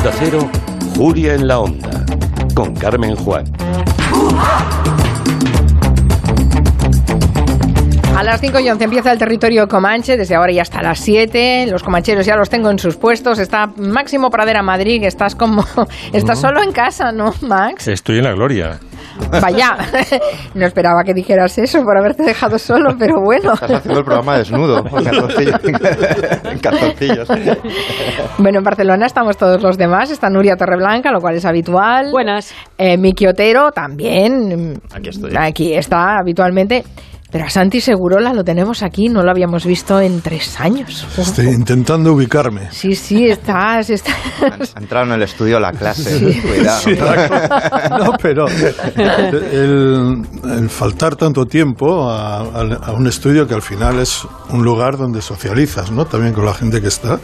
Onda Cero, Julia en la Onda, con Carmen Juan. A las 5 y 11 empieza el territorio Comanche, desde ahora ya hasta las 7. Los comancheros ya los tengo en sus puestos. Está Máximo Pradera Madrid, que estás como. Estás solo en casa, ¿no, Max? Estoy en la gloria. Vaya, no esperaba que dijeras eso por haberte dejado solo, pero bueno. Estás haciendo el programa desnudo, en calzoncillos. Bueno, en Barcelona estamos todos los demás. Está Nuria Torreblanca, lo cual es habitual. Buenas. Eh, Miki Otero también. Aquí estoy. Aquí está habitualmente. Pero a Santi Segurola lo tenemos aquí, no lo habíamos visto en tres años. Estoy intentando ubicarme. Sí, sí, estás. estás. Ha entrado en el estudio la clase. Cuidado. Sí, no, pero el, el faltar tanto tiempo a, a- a un estudio que al final es un lugar donde socializas, ¿no? También con la gente que está.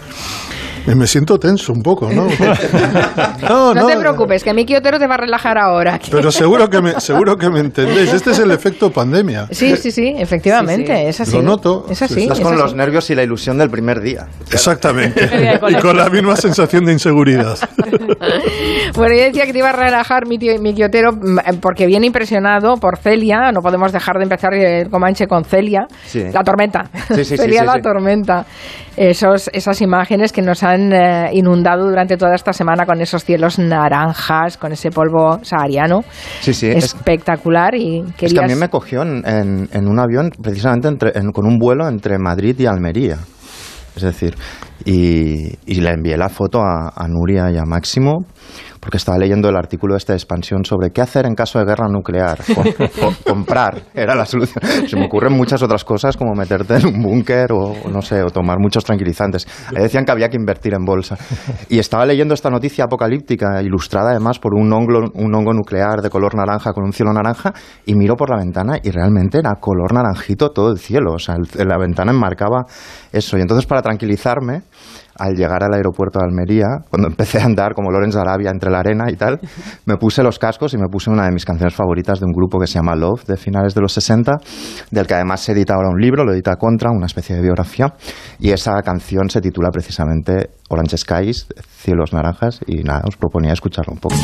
Eh, Me siento tenso un poco, ¿no? No, No, te preocupes, que Miki Otero te va a relajar ahora. Pero seguro que me, seguro que me entendéis. Este es el efecto pandemia. Sí, sí, sí, efectivamente, Sí, sí. es así. Lo noto. Es así. Estás es con así. los nervios y la ilusión del primer día. Exactamente. Y con la misma sensación de inseguridad. Bueno, yo decía que te iba a relajar mi, tío, mi quiotero mm, porque viene impresionado por Celia. No podemos dejar de empezar el Comanche con Celia. Sí. La tormenta. Sí, sí, sí, Celia sí, la sí. tormenta. Esos, esas imágenes que nos han eh, inundado durante toda esta semana con esos cielos naranjas, con ese polvo sahariano. Sí, sí. Es, Espectacular. Y es querías... que a mí me cogió en, en- en un avión, precisamente entre- en- con un vuelo entre Madrid y Almería. Es decir, y, y le envié la foto a, a Nuria y a Máximo porque estaba leyendo el artículo de esta expansión sobre qué hacer en caso de guerra nuclear. Co- co- comprar era la solución. Se me ocurren muchas otras cosas como meterte en un búnker o o no sé, o tomar muchos tranquilizantes. Ahí decían que había que invertir en bolsa. Y estaba leyendo esta noticia apocalíptica, ilustrada además por un hongo, un hongo nuclear de color naranja con un cielo naranja, y miro por la ventana y realmente era color naranjito todo el cielo. O sea, el- la ventana enmarcaba eso. Y entonces para tranquilizarme, al llegar al aeropuerto de Almería, cuando empecé a andar como Lorenz Arabia entre la arena y tal, me puse los cascos y me puse una de mis canciones favoritas de un grupo que se llama Love, de finales de los 60, del que además se edita ahora un libro, lo edita Contra, una especie de biografía, y esa canción se titula precisamente Orange Skies, Cielos Naranjas, y nada, os proponía escucharlo un poco.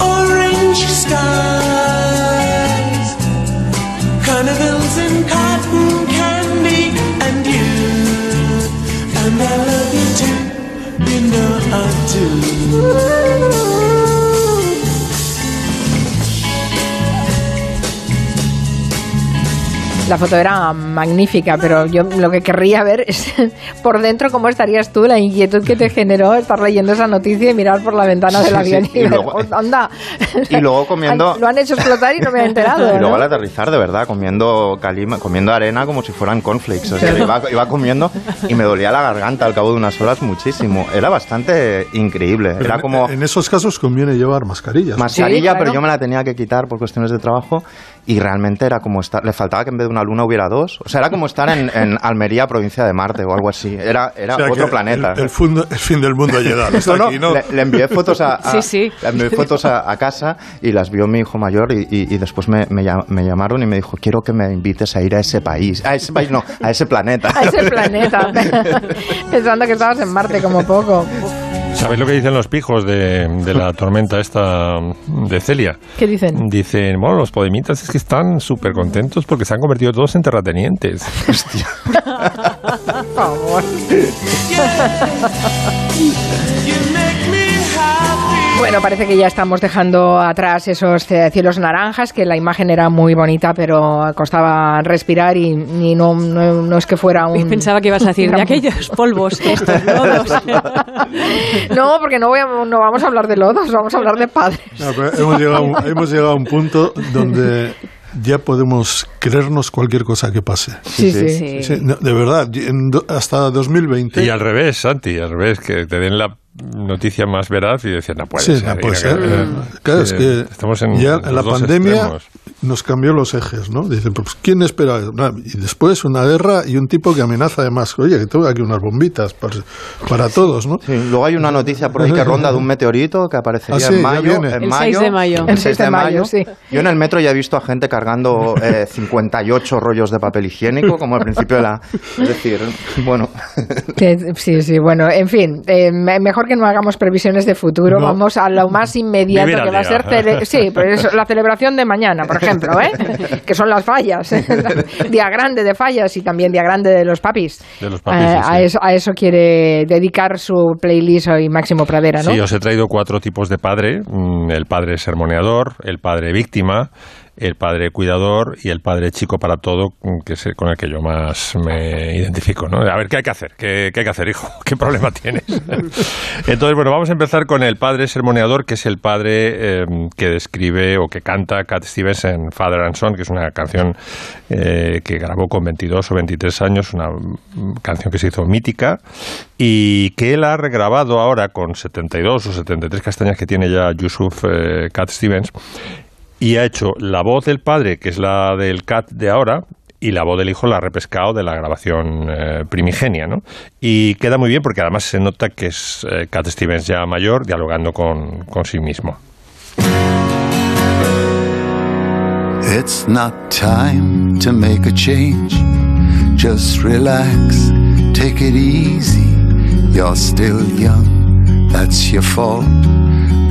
Orange skies, La foto era magnífica, pero yo lo que querría ver es por dentro cómo estarías tú, la inquietud que te generó estar leyendo esa noticia y mirar por la ventana del Sí, avión sí, y, y ver, luego- anda. Y luego comiendo- Lo han hecho explotar y no me he enterado. Y luego ¿no? al aterrizar, de verdad, comiendo calima, comiendo arena como si fueran cornflakes. O sea, iba, iba comiendo y me dolía la garganta al cabo de unas horas muchísimo. Era bastante increíble. Pero Era en- como En esos casos conviene llevar mascarillas. mascarilla, Sí, claro. pero yo me la tenía que quitar por cuestiones de trabajo y realmente era como estar... Le faltaba que en vez de una luna hubiera dos. O sea, era como estar en, en Almería, provincia de Marte o algo así. Era, era O sea, otro planeta. El, el fundo- el fin del mundo ha llegado. Está No, no, aquí, ¿no? Le, le envié fotos a, a- Sí, sí. le envié fotos a, a casa y las vio mi hijo mayor y, y- y después me, me llamaron y me dijo quiero que me invites a ir a ese país a ese país no a ese planeta A ese planeta. Pensando que estabas en Marte como poco. ¿Sabéis lo que dicen los pijos de, de la tormenta esta de Celia? ¿Qué dicen? Dicen, bueno, los podemitas es que están súper contentos porque se han convertido todos en terratenientes. Por favor. Bueno, parece que ya estamos dejando atrás esos cielos naranjas, que la imagen era muy bonita, pero costaba respirar y, y no, no, no es que fuera un... Pensaba que ibas a decir de aquellos polvos, estos lodos. No, porque no, voy a- no vamos a hablar de lodos, vamos a hablar de padres. No, pero hemos, llegado, a un- hemos llegado a un punto donde ya podemos creernos cualquier cosa que pase. Sí, sí. Sí. Sí, no, de verdad, hasta 2020. Y al revés, Santi, al revés, que te den la noticia más veraz y decían, no puede Sí, ser. no puede ser. que- Claro, sí, es que estamos en ya la pandemia extremos. nos cambió los ejes, ¿no? Dicen, pues, ¿quién espera? Y después una guerra y un tipo que amenaza además, oye, que tengo aquí unas bombitas para, para todos, ¿no? Sí, luego hay una noticia por ahí que ronda de un meteorito que aparecería Ah, sí, en mayo. En El mayo 6 de mayo. El 6 de mayo. sí. Yo en el metro ya he visto a gente cargando eh, 58 rollos de papel higiénico, como al principio de la. Es decir, bueno. Que- sí, sí, bueno, en fin, eh, me- mejor mejor que no hagamos previsiones de futuro. No. Vamos a lo más inmediato que va a ser sí, pues la celebración de mañana, por ejemplo, ¿eh? que son las fallas, día grande de fallas y también día grande de los papis. De los papis, Eh, sí, a, eso, a eso quiere dedicar su playlist hoy Máximo Pradera, ¿no? Sí, os he traído cuatro tipos de padre. Mm, El padre sermoneador, el padre víctima, el padre cuidador y el padre chico para todo, mm, que es con el que yo más me identifico. ¿no? A ver, ¿qué hay que hacer? ¿Qué, qué hay que hacer, hijo? ¿Qué problema tienes? Entonces, bueno, vamos a empezar con el padre sermoneador, que es el padre eh, que describe o que canta Cat Stevens en Father and Son, que es una canción eh, que grabó con 22 o 23 años, una mm, canción que se hizo mítica y que él ha regrabado ahora con 72 o 73 castañas que tiene ya Yusuf eh, Cat Stevens y ha hecho la voz del padre, que es la del Cat de ahora, y la voz del hijo la ha repescado de la grabación eh, primigenia, ¿no? Y queda muy bien porque además se nota que es eh, Cat Stevens ya mayor dialogando con, con sí mismo. It's not time to make a change. Just relax, take it easy. You're still young, that's your fault.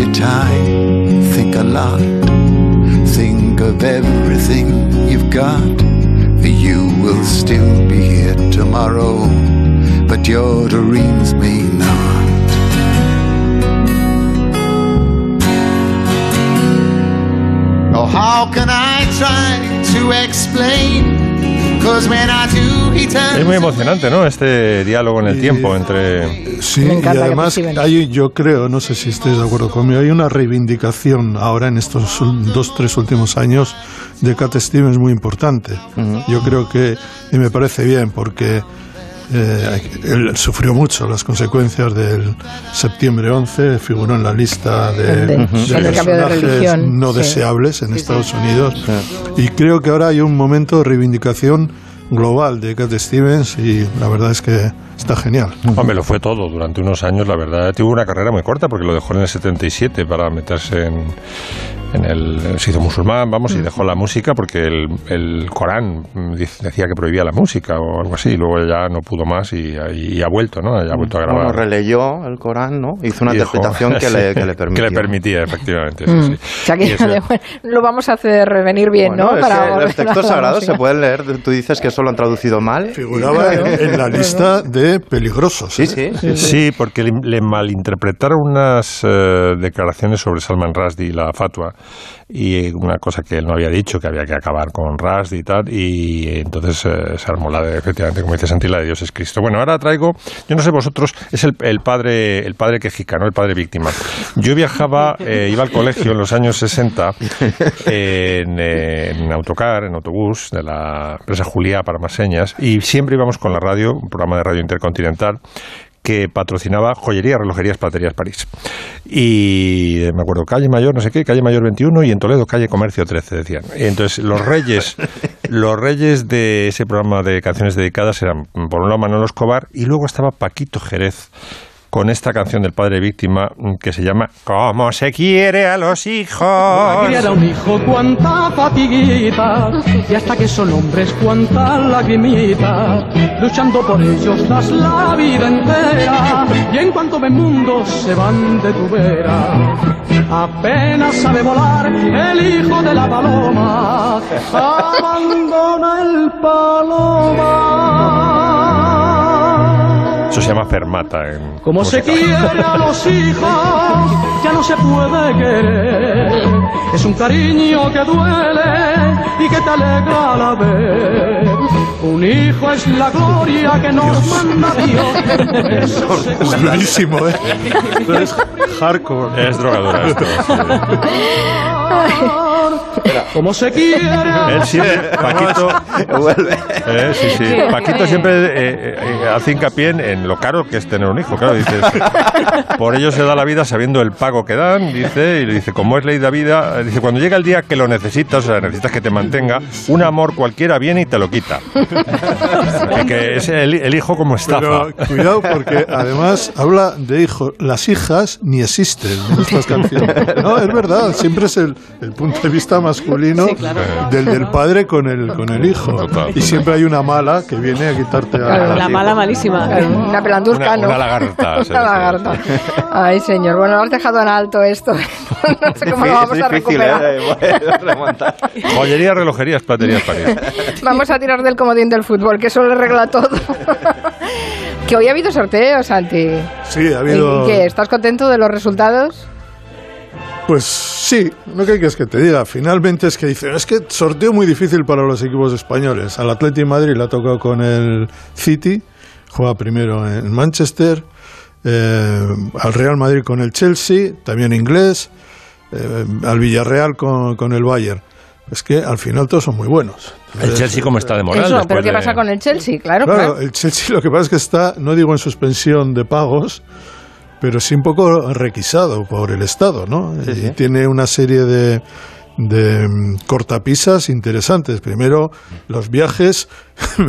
Your time, think a lot, think of everything you've got. You will still be here tomorrow, but your dreams may not. Oh, how can I try to explain? Es muy emocionante, ¿no? Este diálogo en el Y- tiempo entre... Sí, y además hay, yo creo, no sé si estáis de acuerdo conmigo, hay una reivindicación ahora en estos dos, tres últimos años de Cat Stevens muy importante. Yo creo que, y me parece bien, porque eh, él sufrió mucho las consecuencias del septiembre 11, figuró en la lista de, De- de de personajes religión, no sí. deseables en Estados Unidos. Y creo que ahora hay un momento de reivindicación global de Cat Stevens y la verdad es que está genial. Hombre, lo fue todo durante unos años, la verdad. Tuvo una carrera muy corta porque lo dejó en el 77 para meterse en, en el... Se hizo musulmán, vamos, y dejó la música porque el, el Corán mm, decía que prohibía la música o algo así. Luego ya no pudo más y, y ha vuelto, ¿no? Ya ha vuelto a grabar. Bueno, releyó el Corán, ¿no? Hizo una Y dijo- interpretación que le, que le Que permitía. le permitía, efectivamente. sí, Mm. sí. O sea que Y eso- lo vamos a hacer venir bien, Bueno, ¿no? Para que los textos sagrados se pueden leer. Tú dices que eso lo han traducido mal. Figuraba en, en la lista de peligrosos. Sí, ¿eh? sí. Sí, porque le, le malinterpretaron unas eh, declaraciones sobre Salman Rushdie, la fatua, y una cosa que él no había dicho, que había que acabar con Rushdie y tal, y entonces eh, se armó la de, efectivamente, como dice Santi, la de Dios es Cristo. Bueno, ahora traigo, yo no sé vosotros, es el, el padre el padre quejica, ¿no? El padre víctima. Yo viajaba, eh, iba al colegio en los años 60 en, eh, en autocar, en autobús de la empresa Juliá para más señas, y siempre íbamos con la radio, un programa de radio intercontinental, que patrocinaba joyería, relojerías, platerías París. Y me acuerdo, calle Mayor, no sé qué, calle Mayor 21 y en Toledo, calle Comercio 13, decían. Entonces, los reyes, los reyes de ese programa de canciones dedicadas eran, por un lado, Manolo Escobar y luego estaba Paquito Jerez con esta canción del padre víctima mm, que se llama ¿Cómo se quiere a los hijos? Criar a un hijo cuánta fatiguita y hasta que son hombres cuánta lagrimita luchando por ellos das la vida entera y en cuanto ven mundo se van de tu vera apenas sabe volar el hijo de la paloma abandona el paloma Eso se llama fermata. En como se quiere a los hijos, ya no se puede querer. Es un cariño que duele y que te alegra a la vez. Un hijo es la gloria que nos manda Dios. Es durísimo, ¿eh? Esto es hardcore. Es drogadura esto. Como se quiere Él siempre, Paquito, Vuelve. Eh, sí, sí. Paquito siempre eh, eh, hace hincapié en, en lo caro que es tener un hijo. Claro, dices, por ello se da la vida sabiendo el pago que dan, dice, y le dice, como es ley de vida, dice, cuando llega el día que lo necesitas, o sea, necesitas que te mantenga, un amor cualquiera viene y te lo quita. Que- que es el, el hijo como estafa. Pero cuidado porque además habla de hijos. Las hijas ni existen en estas canciones. No, es verdad. Siempre es el, el punto de vista masculino del, del padre con el, con el hijo. Total. Y siempre hay una mala que viene a quitarte a Claro, La mala malísima. Una pelandusca, Una- ¿no? una lagarta, sí, Una sí. lagarta. Ay, señor. Bueno, lo has dejado en alto esto. no sé cómo lo vamos es a difícil, recuperar. ¿eh? Joyería, relojerías, platerías, París. Vamos a tirar del comodín del fútbol, que eso le regla todo. que hoy ha habido sorteo, Santi. Sí, ha habido. ¿Y qué? ¿Estás contento de los resultados? Pues sí, no que quieres que te diga. Finalmente es que dicen, es que sorteo muy difícil para los equipos españoles. Al Atleti de Madrid le ha tocado con el City, juega primero en Manchester. eh, al Real Madrid con el Chelsea, también inglés. eh, al Villarreal con, con el Bayern. Es que al final todos son muy buenos. El Chelsea como está de moral. Eso, pero ¿qué de- pasa con el Chelsea? Claro, Claro, claro. el Chelsea lo que pasa es que está, no digo en suspensión de pagos, pero sí un poco requisado por el Estado, ¿no? y tiene una serie de, de mm, cortapisas interesantes. Primero, los viajes.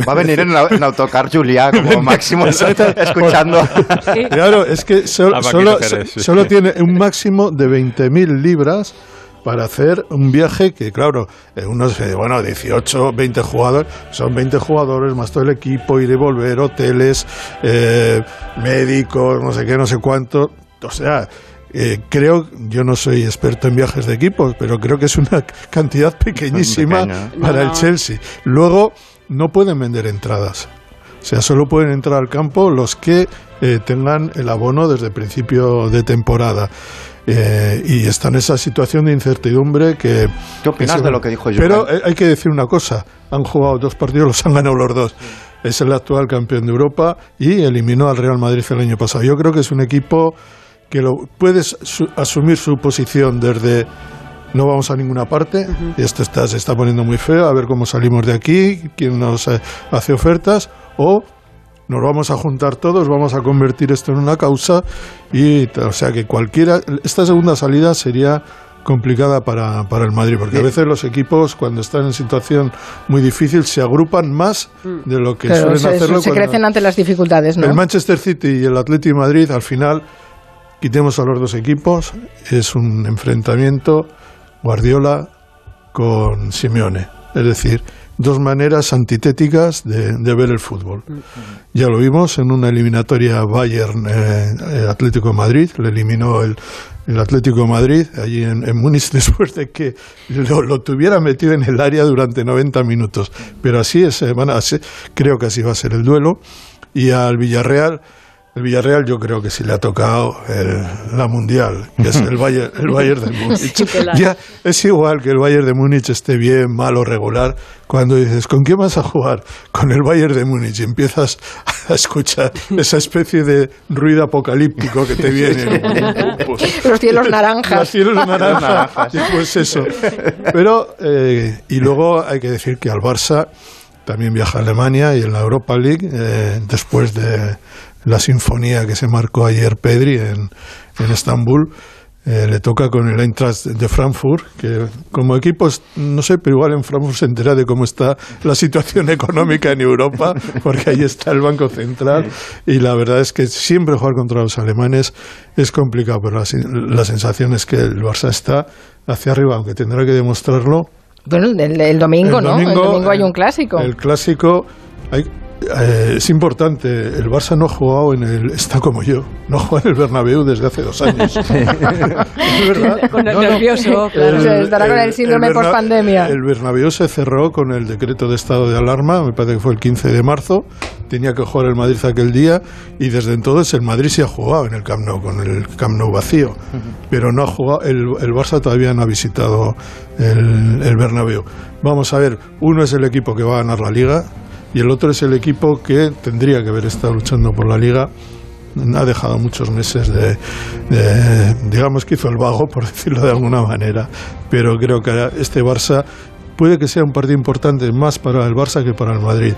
Va a venir en, la- en autocar Juliá como máximo escuchando. Claro, es que sol- solo, Jerez, sí. solo tiene un máximo de 20.000 libras para hacer un viaje que, claro, eh, unos, eh, bueno, 18, 20 jugadores, son 20 jugadores más todo el equipo, ir y volver, hoteles, eh, médicos, no sé qué, no sé cuánto. O sea, eh, creo, yo no soy experto en viajes de equipos, pero creo que es una cantidad pequeñísima para No, el. Chelsea. Luego, no pueden vender entradas. O sea, solo pueden entrar al campo los que eh, tengan el abono desde principio de temporada. Eh, y está en esa situación de incertidumbre que... ¿Qué opinas que se- de lo que dijo Johan? Pero eh, hay que decir una cosa. Han jugado dos partidos, los han ganado los dos. Es el actual campeón de Europa y eliminó al Real Madrid el año pasado. Yo creo que es un equipo que lo, puedes su- asumir su posición desde no vamos a ninguna parte, y esto está, se está poniendo muy feo, a ver cómo salimos de aquí, quién nos eh, hace ofertas, o nos vamos a juntar todos, vamos a convertir esto en una causa, y o sea que cualquiera, esta segunda salida sería complicada para, para el Madrid, porque a veces los equipos cuando están en situación muy difícil se agrupan más de lo que Pero suelen se, hacerlo se crecen ante las dificultades, ¿no? el Manchester City y el Atlético de Madrid, al final, quitemos a los dos equipos, es un enfrentamiento Guardiola con Simeone. Es decir, dos maneras antitéticas de, de ver el fútbol. Ya lo vimos en una eliminatoria Bayern eh, eh, Atlético de Madrid, le eliminó el, el Atlético de Madrid allí en, en Múnich después de que lo, lo tuviera metido en el área durante 90 minutos. Pero así es, van a ser- creo que así va a ser el duelo. Y al Villarreal, el Villarreal yo creo que sí le ha tocado el- la Mundial, que es el Bayern, el Bayern de Múnich. Ya es igual que el Bayern de Múnich esté bien, mal o regular. Cuando dices, ¿con quién vas a jugar? Con el Bayern de Múnich y empiezas a escuchar esa especie de ruido apocalíptico que te viene. Pues, Los cielos naranjas. Los cielos naranjas. Y Pues eso. Pero, eh, y luego hay que decir que al Barça también viaja a Alemania y en la Europa League, eh, después de la sinfonía que se marcó ayer Pedri en, en Estambul, eh, le toca con el Eintracht de Frankfurt, que como equipos, no sé, pero igual en Frankfurt se entera de cómo está la situación económica en Europa, porque ahí está el Banco Central, y la verdad es que siempre jugar contra los alemanes es complicado, pero la, la sensación es que el Barça está hacia arriba, aunque tendrá que demostrarlo Bueno, el, el domingo, el ¿no? el domingo hay el- un clásico. El clásico hay- eh, es importante. El Barça no ha jugado en el. Está como yo. No juega en el Bernabéu desde hace dos años. es verdad. Con el No, no. nervioso, claro. Estará con el síndrome Berna- postpandemia. El Bernabéu se cerró con el decreto de estado de alarma, me parece que fue el 15 de marzo. Tenía que jugar el Madrid aquel día y desde entonces el Madrid sí ha jugado en el Camp Nou, con el Camp Nou vacío. Pero no ha jugado, el, el Barça todavía no ha visitado el, el Bernabéu. Vamos a ver, uno es el equipo que va a ganar la Liga y el otro es el equipo que tendría que haber estado luchando por la Liga ha dejado muchos meses de, digamos que hizo el vago por decirlo de alguna manera pero creo que este Barça puede que sea un partido importante más para el Barça que para el Madrid.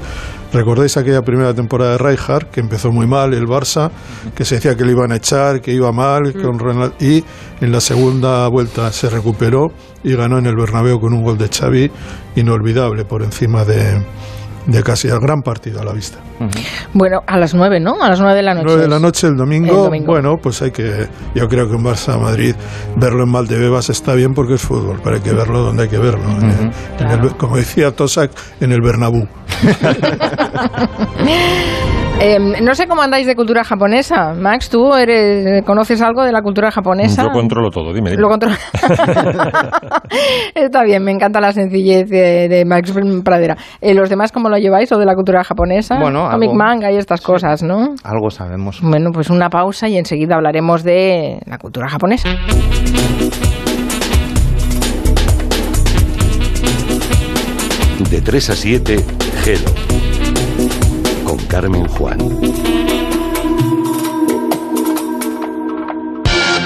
Recordáis aquella primera temporada de Rijkaard, que empezó muy mal el Barça, que se decía que le iban a echar, que iba mal, con y en la segunda vuelta se recuperó y ganó en el Bernabéu con un gol de Xavi inolvidable por encima de, de casi el gran partido a la vista. Bueno, a las nueve, ¿no? A las nueve de la noche. 9 de la noche el domingo, El domingo. bueno, pues hay que, yo creo que en Barça Madrid verlo en Valdebebas está bien porque es fútbol, pero hay que verlo donde hay que verlo. eh, en el- como decía Tosak, en el Bernabú. Eh, no sé cómo andáis de cultura japonesa. Max, ¿tú eres, conoces algo de la cultura japonesa? Yo controlo todo, dime. dime. Lo controlo. Está bien, me encanta la sencillez de, de Max Pradera. Eh, ¿Los demás cómo lo lleváis o de la cultura japonesa? Bueno, Comic algo. manga y estas cosas, ¿no? Algo sabemos. Bueno, pues una pausa y enseguida hablaremos de la cultura japonesa. De 3 a 7, Gelo. Carmen Juan.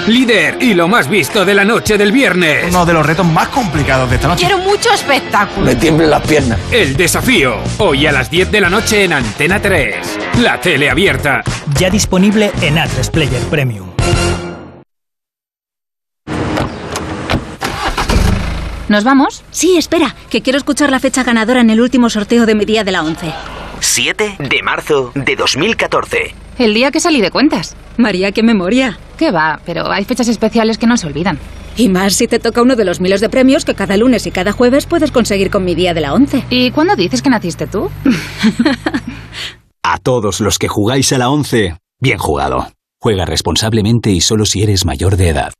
Líder y lo más visto de la noche del viernes. Uno de los retos más complicados de esta noche. Quiero mucho espectáculo. Me tiemblen las piernas. El desafío. Hoy a las 10 de la noche en Antena 3. La tele abierta. Ya disponible en A3 Player Premium. ¿Nos vamos? Sí, espera, que quiero escuchar la fecha ganadora en el último sorteo de mi día de la 11. 7 de marzo de 2014. El día que salí de cuentas. María, qué memoria. ¿Qué va? Pero hay fechas especiales que no se olvidan. Y más si te toca uno de los miles de premios que cada lunes y cada jueves puedes conseguir con mi día de la 11. ¿Y cuándo dices que naciste tú? A todos los que jugáis a la 11, bien jugado. Juega responsablemente y solo si eres mayor de edad.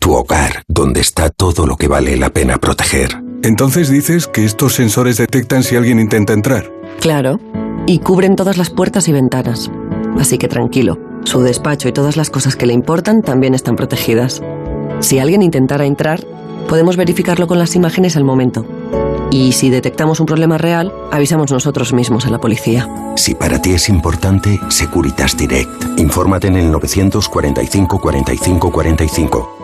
Tu hogar, donde está todo lo que vale la pena proteger. Entonces dices que estos sensores detectan si alguien intenta entrar. Claro. Y cubren todas las puertas y ventanas. Así que tranquilo, su despacho y todas las cosas que le importan también están protegidas. Si alguien intentara entrar, podemos verificarlo con las imágenes al momento. Y si detectamos un problema real, avisamos nosotros mismos a la policía. Si para ti es importante, Securitas Direct. Infórmate en el 945 45 45.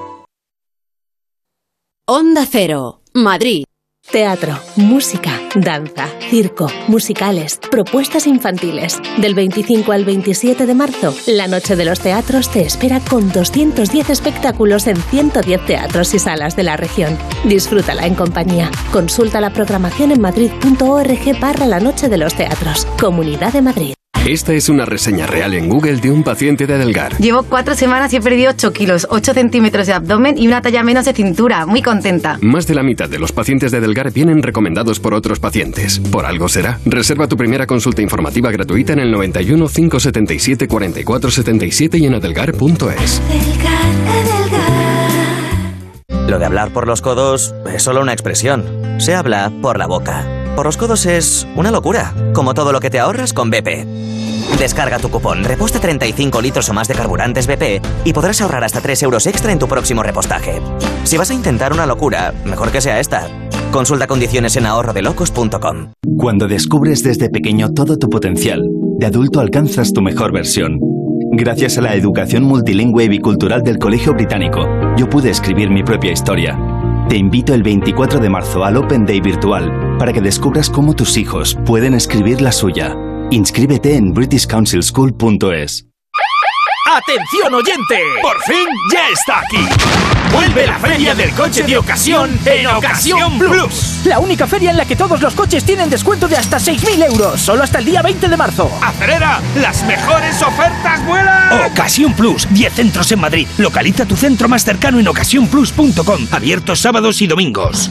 Onda Cero, Madrid. Teatro, música, danza, circo, musicales, propuestas infantiles. Del 25 al 27 de marzo, la Noche de los Teatros te espera con 210 espectáculos en 110 teatros y salas de la región. Disfrútala en compañía. Consulta la programación en madrid.org barra la Noche de los Teatros. Comunidad de Madrid. Esta es una reseña real en Google de un paciente de Adelgar. Llevo cuatro semanas y he perdido 8 kilos, 8 centímetros de abdomen y una talla menos de cintura. Muy contenta. Más de la mitad de los pacientes de Adelgar vienen recomendados por otros pacientes. Por algo será. Reserva tu primera consulta informativa gratuita en el 91 577 44 77 y en adelgar.es. Lo de hablar por los codos es solo una expresión. Se habla por la boca. Por los codos es una locura, como todo lo que te ahorras con BP. Descarga tu cupón Reposta 35 litros o más de carburantes BP y podrás ahorrar hasta 3 euros extra en tu próximo repostaje. Si vas a intentar una locura, mejor que sea esta. Consulta condiciones en ahorrodelocos.com. Cuando descubres desde pequeño todo tu potencial, de adulto alcanzas tu mejor versión. Gracias a la educación multilingüe y bicultural del Colegio Británico, yo pude escribir mi propia historia. Te invito el 24 de marzo al Open Day virtual para que descubras cómo tus hijos pueden escribir la suya. Inscríbete en britishcouncilschool.es. ¡Atención oyente! ¡Por fin ya está aquí! ¡Vuelve la feria del coche de ocasión en Ocasión Plus! La única feria en la que todos los coches tienen descuento de hasta 6.000 euros, solo hasta el día 20 de marzo. ¡Acelera! ¡Las mejores ofertas vuelan! Ocasión Plus, 10 centros en Madrid. Localiza tu centro más cercano en ocasiónplus.com, abiertos sábados y domingos.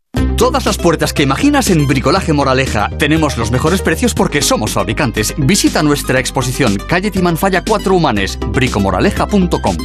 Todas las puertas que imaginas en Bricolaje Moraleja. Tenemos los mejores precios porque somos fabricantes. Visita nuestra exposición Calle Timanfaya 4 Humanes, bricomoraleja.com.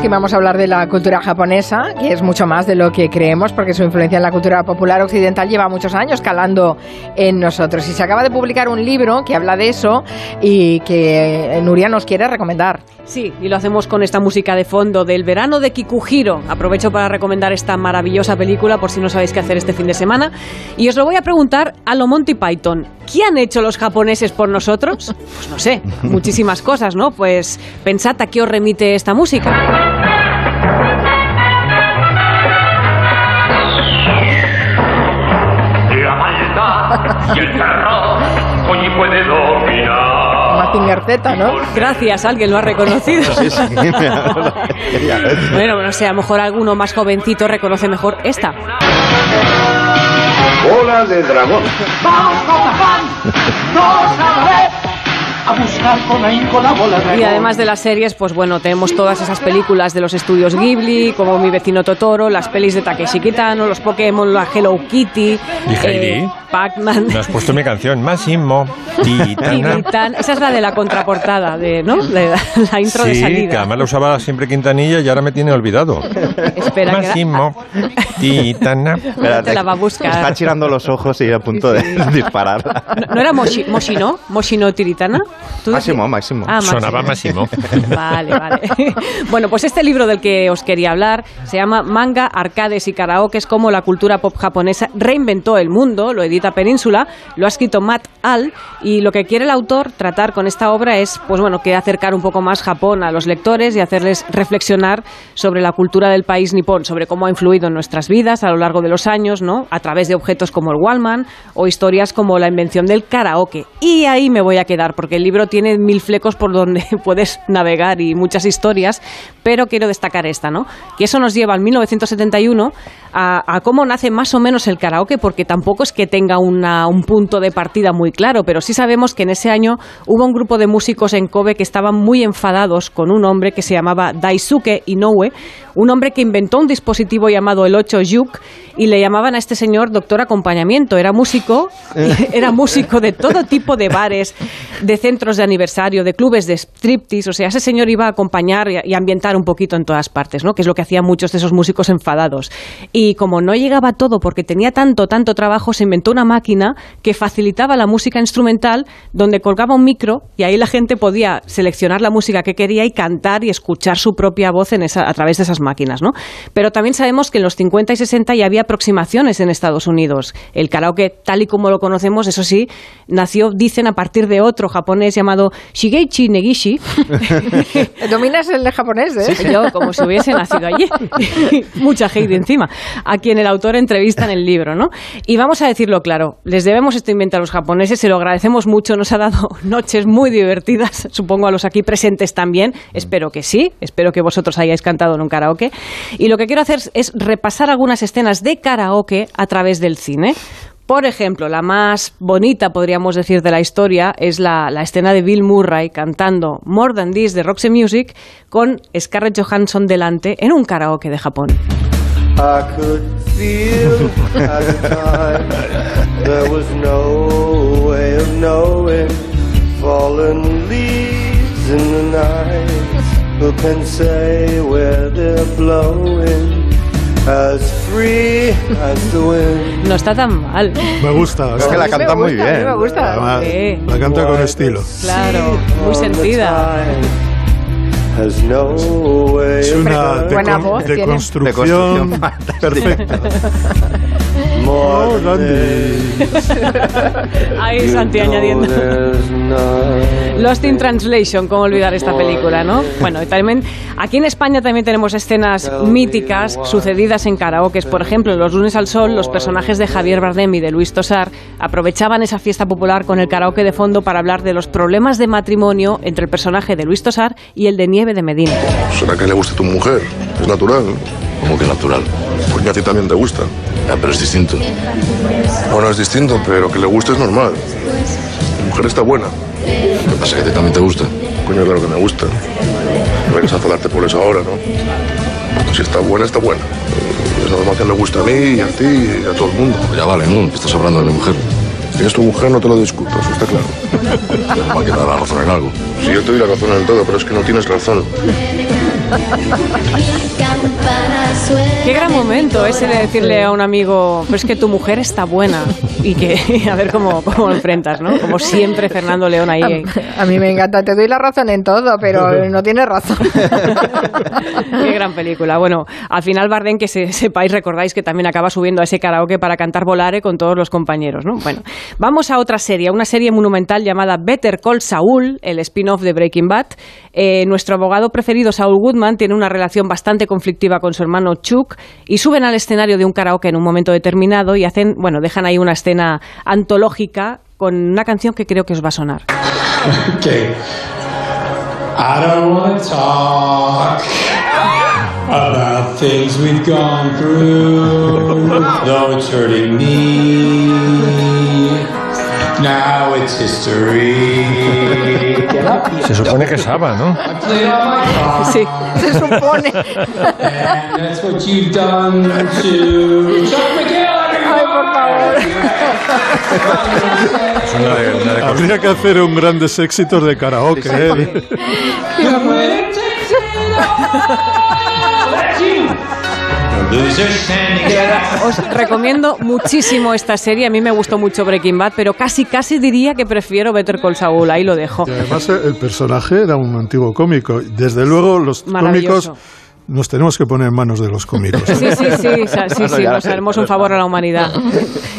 Que íbamos a hablar de la cultura japonesa, que es mucho más de lo que creemos, porque su influencia en la cultura popular occidental lleva muchos años calando en nosotros. Y se acaba de publicar un libro que habla de eso y que Nuria nos quiere recomendar. Sí, y lo hacemos con esta música de fondo del verano de Kikuhiro. Aprovecho para recomendar esta maravillosa película por si no sabéis qué hacer este fin de semana. Y os lo voy a preguntar a lo Monty Python. ¿Qué han hecho los japoneses por nosotros? Pues no sé, muchísimas cosas, ¿no? Pues pensad a qué os remite esta música. Puede dominar. Z, ¿no? Gracias, alguien lo ha reconocido. bueno, no sé, a lo mejor alguno más jovencito reconoce mejor esta. Bola de dragón. ¡Vamos, vez! A buscar con ahínco la bola de. Y además de las series, pues bueno, tenemos todas esas películas de los estudios Ghibli, como Mi vecino Totoro, las pelis de Takeshi Kitano, los Pokémon, la Hello Kitty, ¿Y Heidi? eh, Pac-Man. Me has puesto mi canción, Máximo. Titana. Esa es la de la contraportada, de, ¿no? De la, la intro de Sí, que salida. además lo usaba siempre Quintanilla y ahora me tiene olvidado. Espera, que Máximo. Titana. Te la va a buscar. Está chirando los ojos y a punto de disparar. ¿No, no era Moshi, Moshino? ¿Moshino Tiritana? Máximo, máximo. Ah, Máximo. Sonaba Máximo. Vale, vale. Bueno, pues este libro del que os quería hablar se llama Manga, Arcades y Karaokes, cómo la cultura pop japonesa reinventó el mundo, lo edita Península, lo ha escrito Matt Al, y lo que quiere el autor tratar con esta obra es, pues bueno, que acercar un poco más Japón a los lectores y hacerles reflexionar sobre la cultura del país nipón, sobre cómo ha influido en nuestras vidas a lo largo de los años, ¿no? A través de objetos como el Wallman o historias como la invención del karaoke. Y ahí me voy a quedar, porque el libro tiene mil flecos por donde puedes navegar y muchas historias, pero quiero destacar esta, ¿no? Que eso nos lleva al 1971 a, a cómo nace más o menos el karaoke, porque tampoco es que tenga una- un punto de partida muy claro, pero sí sabemos que en ese año hubo un grupo de músicos en Kobe que estaban muy enfadados con un hombre que se llamaba Daisuke Inoue, un hombre que inventó un dispositivo llamado el 8 Yuk y le llamaban a este señor doctor acompañamiento. Era músico, era músico de todo tipo de bares, de centros de aniversario, de clubes de striptease. O sea, ese señor iba a acompañar y ambientar un poquito en todas partes, ¿no? Que es lo que hacían muchos de esos músicos enfadados. Y como no llegaba todo porque tenía tanto, tanto trabajo, se inventó una máquina que facilitaba la música instrumental donde colgaba un micro y ahí la gente podía seleccionar la música que quería y cantar y escuchar su propia voz en esa, a través de esas máquinas, ¿no? Pero también sabemos que en los 50 y 60 ya había aproximaciones en Estados Unidos. El karaoke, tal y como lo conocemos, eso sí, nació, dicen, a partir de otro japonés llamado Shigeichi Negishi. Dominas el japonés, ¿eh? Yo, como si hubiese nacido allí. Mucha hate encima. A quien el autor entrevista en el libro, ¿no? Y vamos a decirlo claro, les debemos este invento a los japoneses, se lo agradecemos mucho, nos ha dado noches muy divertidas, supongo a los aquí presentes también, espero que sí, espero que vosotros hayáis cantado en un karaoke. Y lo que quiero hacer es repasar algunas escenas de karaoke a través del cine. Por ejemplo, la más bonita, podríamos decir, de la historia es la, escena de Bill Murray cantando More Than This de Roxy Music con Scarlett Johansson delante en un karaoke de Japón. I could feel at the time there was no way of knowing fallen leaves in the night. Who can say where they're blowing? As free as the wind. No está tan mal. Me gusta. Es que la canta muy gusta, a mí bien. me gusta. Además, Sí. La canta con estilo. Claro, muy sentida. Has no way. Es una deconstrucción perfecta. Ahí Santi añadiendo. Lost in Translation, cómo olvidar esta película, ¿no? Bueno, y también aquí en España también tenemos escenas míticas sucedidas en karaokes. Por ejemplo, en Los lunes al sol, los personajes de Javier Bardem y de Luis Tosar aprovechaban esa fiesta popular con el karaoke de fondo para hablar de los problemas de matrimonio entre el personaje de Luis Tosar y el de Nieve de Medina. ¿Será que le gusta a tu mujer? Es natural. ¿Cómo que natural? Porque a ti también te gusta. pero es distinto. Bueno, es distinto, pero que le guste es normal. Tu mujer está buena. ¿Qué pasa? ¿Que a ti también te gusta? Coño, claro que me gusta. No hay que enfadarte por eso ahora, ¿no? Si está buena, está buena. Es normal que me guste a mí, y a ti y a todo el mundo. Ya vale, ¿no? Estás hablando de mi mujer. Si es tu mujer, no te lo discuto, eso está claro. Normal que me da la razón en algo. Sí, yo te doy la razón en todo, pero es que no tienes razón. Qué gran momento ese de decirle a un amigo, pero es que tu mujer está buena y que a ver cómo, cómo lo enfrentas, ¿no? Como siempre Fernando León ahí. A mí me encanta, te doy la razón en todo, pero no tienes razón. Qué gran película. Bueno, al final Bardem, que se, sepáis, recordáis que también acaba subiendo a ese karaoke para cantar Volare con todos los compañeros, ¿no? Bueno, vamos a otra serie, una serie monumental llamada Better Call Saul, el spin-off de Breaking Bad. Eh, nuestro abogado preferido, Saul Goodman, tiene una relación bastante conflictiva con su hermano Chuck y suben al escenario de un karaoke en un momento determinado y hacen, bueno, dejan ahí una escena antológica con una canción que creo que os va a sonar. Okay. I don't want to talk about things we've gone through, though it's hurting me. Now it's history. Se supone que es ABBA, ¿no? Sí, se supone. And that's what you've done to Chuck McGill, Ay, por favor. Es una de, una de Habría que hacer un grandes éxitos de karaoke. ¿eh? De verdad, os recomiendo muchísimo esta serie. A mí me gustó mucho Breaking Bad, pero casi, casi diría que prefiero Better Call Saul. Ahí lo dejo. Y además el personaje era un antiguo cómico. Desde luego los cómicos nos tenemos que poner en manos de los cómicos. ¿eh? Sí, sí, sí, sa- sí, sí, nos haremos un favor a la humanidad.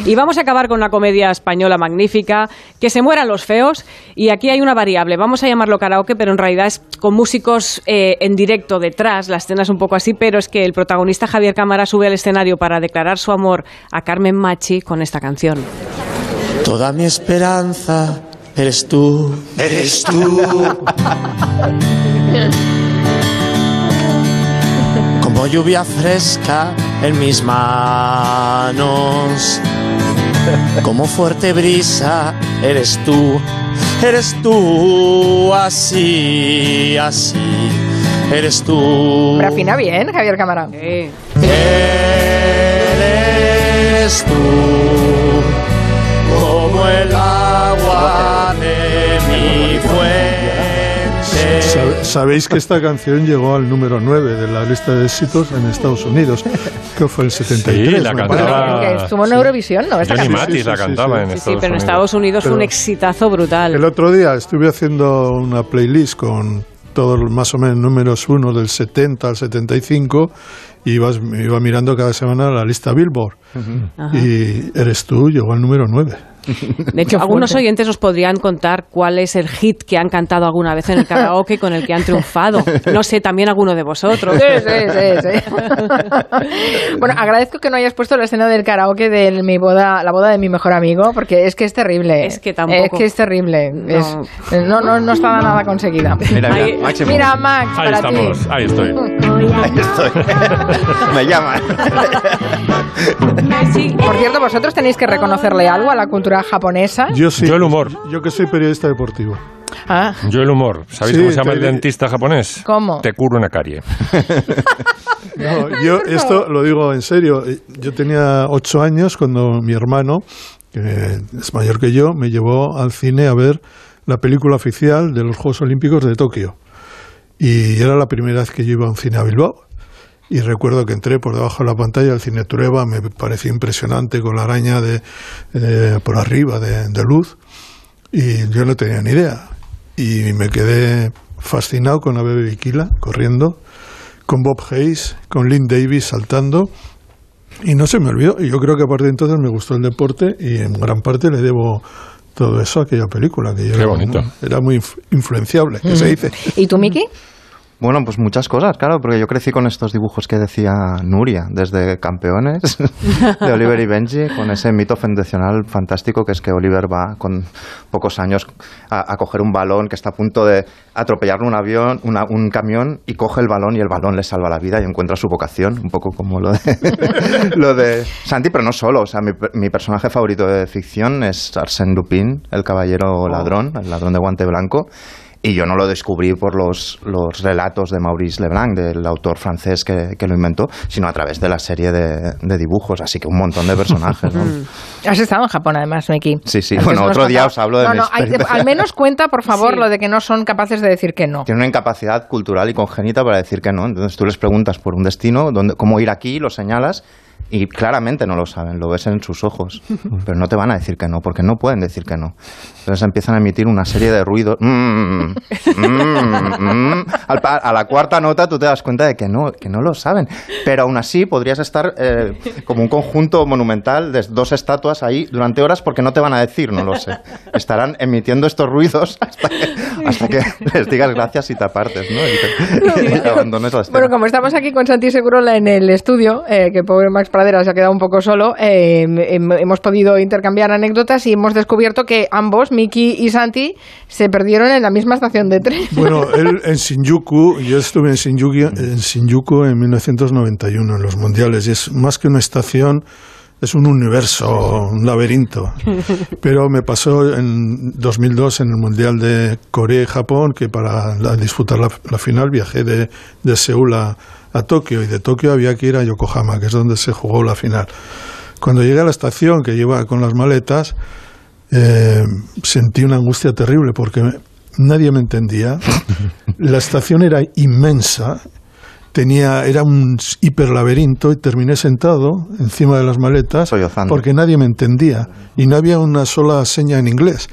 Y vamos a acabar con una comedia española magnífica, que se mueran los feos, y aquí hay una variable, vamos a llamarlo karaoke, pero en realidad es con músicos eh, en directo detrás, la escena es un poco así, pero es que el protagonista Javier Cámara sube al escenario para declarar su amor a Carmen Machi con esta canción. Toda mi esperanza eres tú, eres tú. Como lluvia fresca en mis manos. Como fuerte brisa eres tú, eres tú, así, así, eres tú. Pero afina bien, Javier Cámara. Eres tú como el agua de mi fuente. Sab- Sabéis que esta canción llegó al número 9 de la lista de éxitos en Estados Unidos, que fue el 73. Sí, la cantaba- estuvo en Eurovisión, ¿no? Esta Johnny la cantaba en Sí, Estados pero en Unidos. Estados Unidos fue un exitazo brutal. El otro día estuve haciendo una playlist con todos los más o menos números 1 del 70 al 75 y ibas, iba mirando cada semana la lista Billboard. Y eres tú, llegó al número 9. De hecho, algunos oyentes os podrían contar cuál es el hit que han cantado alguna vez en el karaoke con el que han triunfado. No sé, también alguno de vosotros. Sí, sí, sí, sí. bueno, agradezco que no hayas puesto la escena del karaoke de mi boda, la boda de mi mejor amigo, porque es que es terrible. Es que tampoco. Es que es terrible. Es- no, no, no estaba nada conseguida. Mira, mira, Ahí- Max, mira, Max, Ahí para estamos, ti. ahí estoy. Ahí estoy. Me llaman. Por cierto, vosotros tenéis que reconocerle algo a la cultura japonesa. Yo sí. Yo el humor. Yo que soy periodista deportivo. Ah, Yo el humor. ¿Sabéis Sí, cómo se llama te el dentista japonés? ¿Cómo? Te curo una carie. No, yo esto lo digo en serio. Yo tenía ocho años cuando mi hermano, que es mayor que yo, me llevó al cine a ver la película oficial de los Juegos Olímpicos de Tokio. Y era la primera vez que yo iba a un cine a Bilbao. Y recuerdo que entré por debajo de la pantalla del cine Trueba, me pareció impresionante con la araña de, eh, por arriba de, de luz. Y yo no tenía ni idea. Y me quedé fascinado con la bebé Bikila corriendo, con Bob Hayes, con Lynn Davis saltando. Y no se me olvidó. Y yo creo que a partir de entonces me gustó el deporte y en gran parte le debo todo eso a aquella película. Que yo Qué era, bonito. Era muy inf- influenciable, que se dice. ¿Y tú, Miki? Bueno, pues muchas cosas, claro, porque yo crecí con estos dibujos que decía Nuria, desde Campeones, de Oliver y Benji, con ese mito fundacional fantástico que es que Oliver va con pocos años a, a coger un balón que está a punto de atropellarle un avión, una- un camión, y coge el balón y el balón le salva la vida y encuentra su vocación, un poco como lo de, lo de Santi, pero no solo. O sea, mi, mi personaje favorito de ficción es Arsène Lupin, el caballero ladrón, el ladrón de guante blanco. Y yo no lo descubrí por los, los relatos de Maurice Leblanc, del autor francés que, que lo inventó, sino a través de la serie de, de dibujos. Así que un montón de personajes. ¿no? Has estado en Japón, además, Miki. Sí, sí. Antes Bueno, otro día os hablo de No, mi no, hay- al menos cuenta, por favor, Sí. lo de que no son capaces de decir que no. Tiene una incapacidad cultural y congénita para decir que no. Entonces tú les preguntas por un destino, dónde, cómo ir aquí, lo señalas y claramente no lo saben, lo ves en sus ojos. Pero no te van a decir que no, porque no pueden decir que no. Entonces empiezan a emitir una serie de ruidos. Mm, mm, mm. Pa- a la cuarta nota tú te das cuenta de que no, que no lo saben. Pero aún así podrías estar eh, como un conjunto monumental de dos estatuas ahí durante horas porque no te van a decir, no lo sé. Estarán emitiendo estos ruidos hasta que, hasta que les digas gracias y te apartes, ¿no? Y te, y abandones la escena. Bueno, como estamos aquí con Santi Segurola en el estudio, eh, que pobre Max Pradera se ha quedado un poco solo, eh, hem- hemos podido intercambiar anécdotas y hemos descubierto que ambos, Miki y Santi, se perdieron en la misma estación de tren. Bueno, él en Shinjuku, yo estuve en Shinjuku, en Shinjuku en 1991, en los mundiales, y es más que una estación, es un universo, un laberinto. Pero me pasó en 2002 en el Mundial de Corea y Japón, que para la- disputar la, la final viajé de, de Seúl a, a Tokio, y de Tokio había que ir a Yokohama, que es donde se jugó la final. Cuando llegué a la estación, que iba con las maletas, eh, sentí una angustia terrible porque nadie me entendía. La estación era inmensa, tenía, era un hiperlaberinto y terminé sentado encima de las maletas porque nadie me entendía y no había una sola seña en inglés.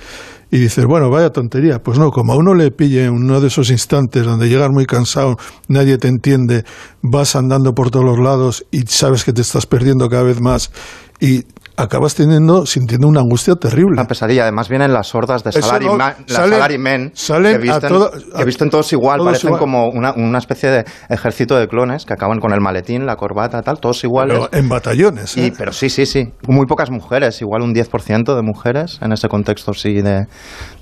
Y dices, bueno, vaya tontería. Pues no, como a uno le pille uno de esos instantes donde llegas muy cansado, nadie te entiende, vas andando por todos los lados y sabes que te estás perdiendo cada vez más y acabas teniendo, sintiendo una angustia terrible. Una pesadilla. Además vienen las hordas de Eso Salaryman, no- salen- Salarymen, salen que, a visten, todo- que visten todos igual, todos parecen igual. como una, una especie de ejército de clones que acaban con el maletín, la corbata, tal, todos iguales. Pero en batallones. ¿eh? Y, pero sí, sí, sí. Muy pocas mujeres, igual un 10% de mujeres en ese contexto, sí, de,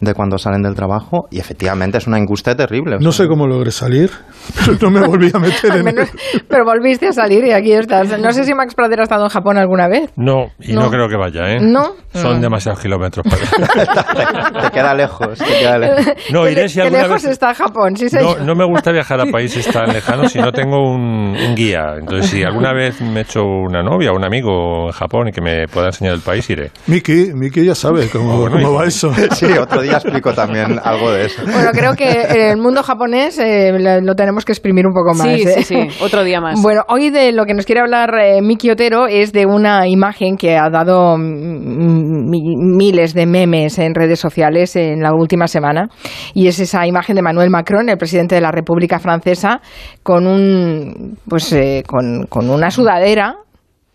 de cuando salen del trabajo. Y efectivamente es una angustia terrible. o No sea, sé cómo logré salir, pero no me volví a meter en menos- pero volviste a salir y aquí estás. No sé si Max Pradera ha estado en Japón alguna vez. No, y no, No. Creo que vaya, ¿eh? ¿No? Son Mm. demasiados kilómetros para Te queda lejos, te queda lejos. No, iré si qué alguna lejos vez... está Japón, sí, No, señor. no me gusta viajar a países tan lejanos si no tengo un, un guía. Entonces, si alguna vez me he hecho una novia o un amigo en Japón y que me pueda enseñar el país, iré. Miki, Miki ya sabe cómo, Bueno, cómo va eso. Sí, otro día explico también algo de eso. Bueno, creo que el mundo japonés eh, lo lo tenemos que exprimir un poco más. Sí, ¿eh? sí, sí, otro día más. Bueno, hoy de lo que nos quiere hablar eh, Miki Otero es de una imagen que ha dado mm, mi- miles de memes en redes sociales en la última semana y es esa imagen de Manuel Macron, el presidente de la República Francesa, con un pues eh, con, con una sudadera.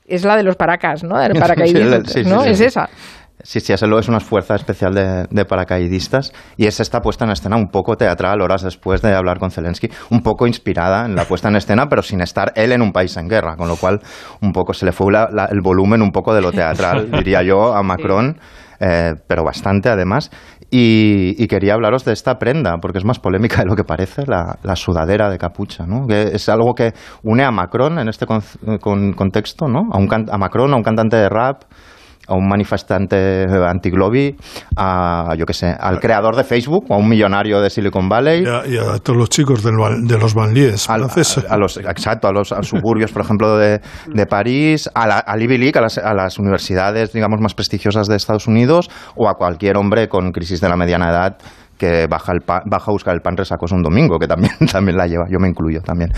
Es la de los paracas, ¿no? De paracaidistas, Sí, sí, ¿no? es esa. Sí, sí, lo es una fuerza especial de, de paracaidistas y es esta puesta en escena un poco teatral horas después de hablar con Zelensky, un poco inspirada en la puesta en escena, pero sin estar él en un país en guerra, con lo cual un poco se le fue la- la- el volumen un poco de lo teatral, diría yo, a Macron, eh, pero bastante además. Y, y quería hablaros de esta prenda, porque es más polémica de lo que parece, la, la sudadera de capucha, ¿no? que es algo que une a Macron en este con- con- contexto, ¿no? a, un a Macron, a un cantante de rap, a un manifestante antiglobi, a, yo qué sé, al creador de Facebook, a un millonario de Silicon Valley. Y a, y a todos los chicos del de los banlieues a, a los, exacto, a los suburbios, por ejemplo, de, de París, a la al Ivy League, a las, a las universidades, digamos, más prestigiosas de Estados Unidos, o a cualquier hombre con crisis de la mediana edad que baja, el pa- baja a buscar el pan resacos un domingo, que también, también la lleva, yo me incluyo también.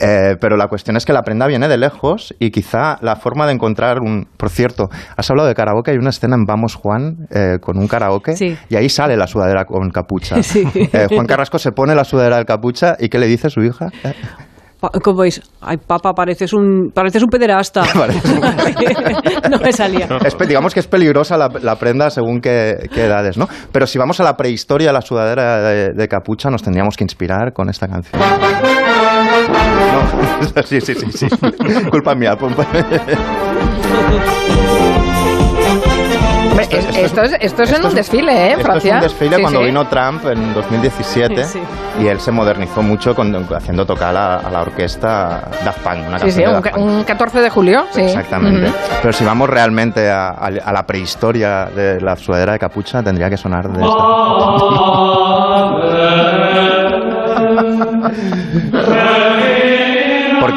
Eh, pero la cuestión es que la prenda viene de lejos y quizá la forma de encontrar un... Por cierto, has hablado de karaoke, hay una escena en Vamos Juan eh, con un karaoke Sí. y ahí sale la sudadera con capucha. Sí. Eh, Juan Carrasco se pone la sudadera de capucha y ¿qué le dice su hija? ¿Cómo veis? Ay, papá, pareces un, pareces un pederasta. no me salía. Es digamos que es peligrosa la, la prenda según qué, qué edades, ¿no? Pero si vamos a la prehistoria de la sudadera de, de capucha, nos tendríamos que inspirar con esta canción. No, sí, sí, sí, sí. Culpa mía. culpa- es- esto es, esto es en un desfile, ¿eh? En Esto Francia. es un desfile Sí, cuando sí. vino Trump en 2017 Sí. y él se modernizó mucho con- haciendo tocar a, a la orquesta Daft Punk, una Sí, canción sí, de un, Daft Punk. un 14 de julio, sí. Exactamente. Pero si vamos realmente a, a- a la prehistoria de la sudadera de capucha, tendría que sonar de esta.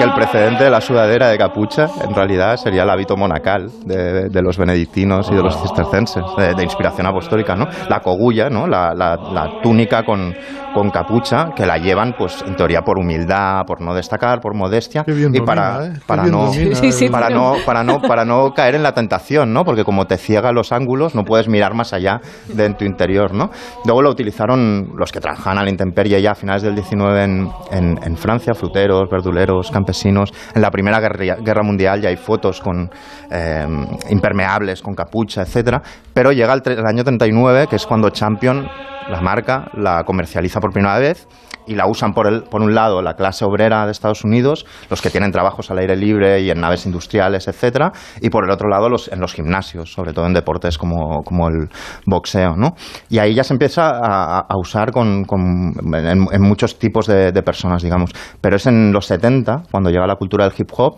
El precedente de la sudadera de capucha en realidad sería el hábito monacal de, los benedictinos y de los cistercenses, de, inspiración apostólica, ¿no? La cogulla, ¿no? La túnica con, con capucha que la llevan, pues en teoría por humildad, por no destacar, por modestia bien y domina, para, ¿eh? Para bien no domina Sí, sí, para no para no para no caer en la tentación, ¿no? Porque como te ciega los ángulos, no puedes mirar más allá de en tu interior, ¿no? Luego lo utilizaron los que trabajaban a la intemperie ya a finales del 19 en, en- en Francia, fruteros, verduleros, campesinos. En la Primera Guerra, Guerra Mundial ya hay fotos con eh, impermeables, con capucha, etcétera. Pero llega el, el año 39, que es cuando Champion, la marca, la comercializa por primera vez y la usan por, el, por un lado la clase obrera de Estados Unidos, los que tienen trabajos al aire libre y en naves industriales, etcétera, y por el otro lado los, en los gimnasios, sobre todo en deportes como, como el boxeo, ¿no? Y ahí ya se empieza a, usar con, con- en, en muchos tipos de, de personas, digamos. Pero es en los 70, cuando llega la cultura del hip hop,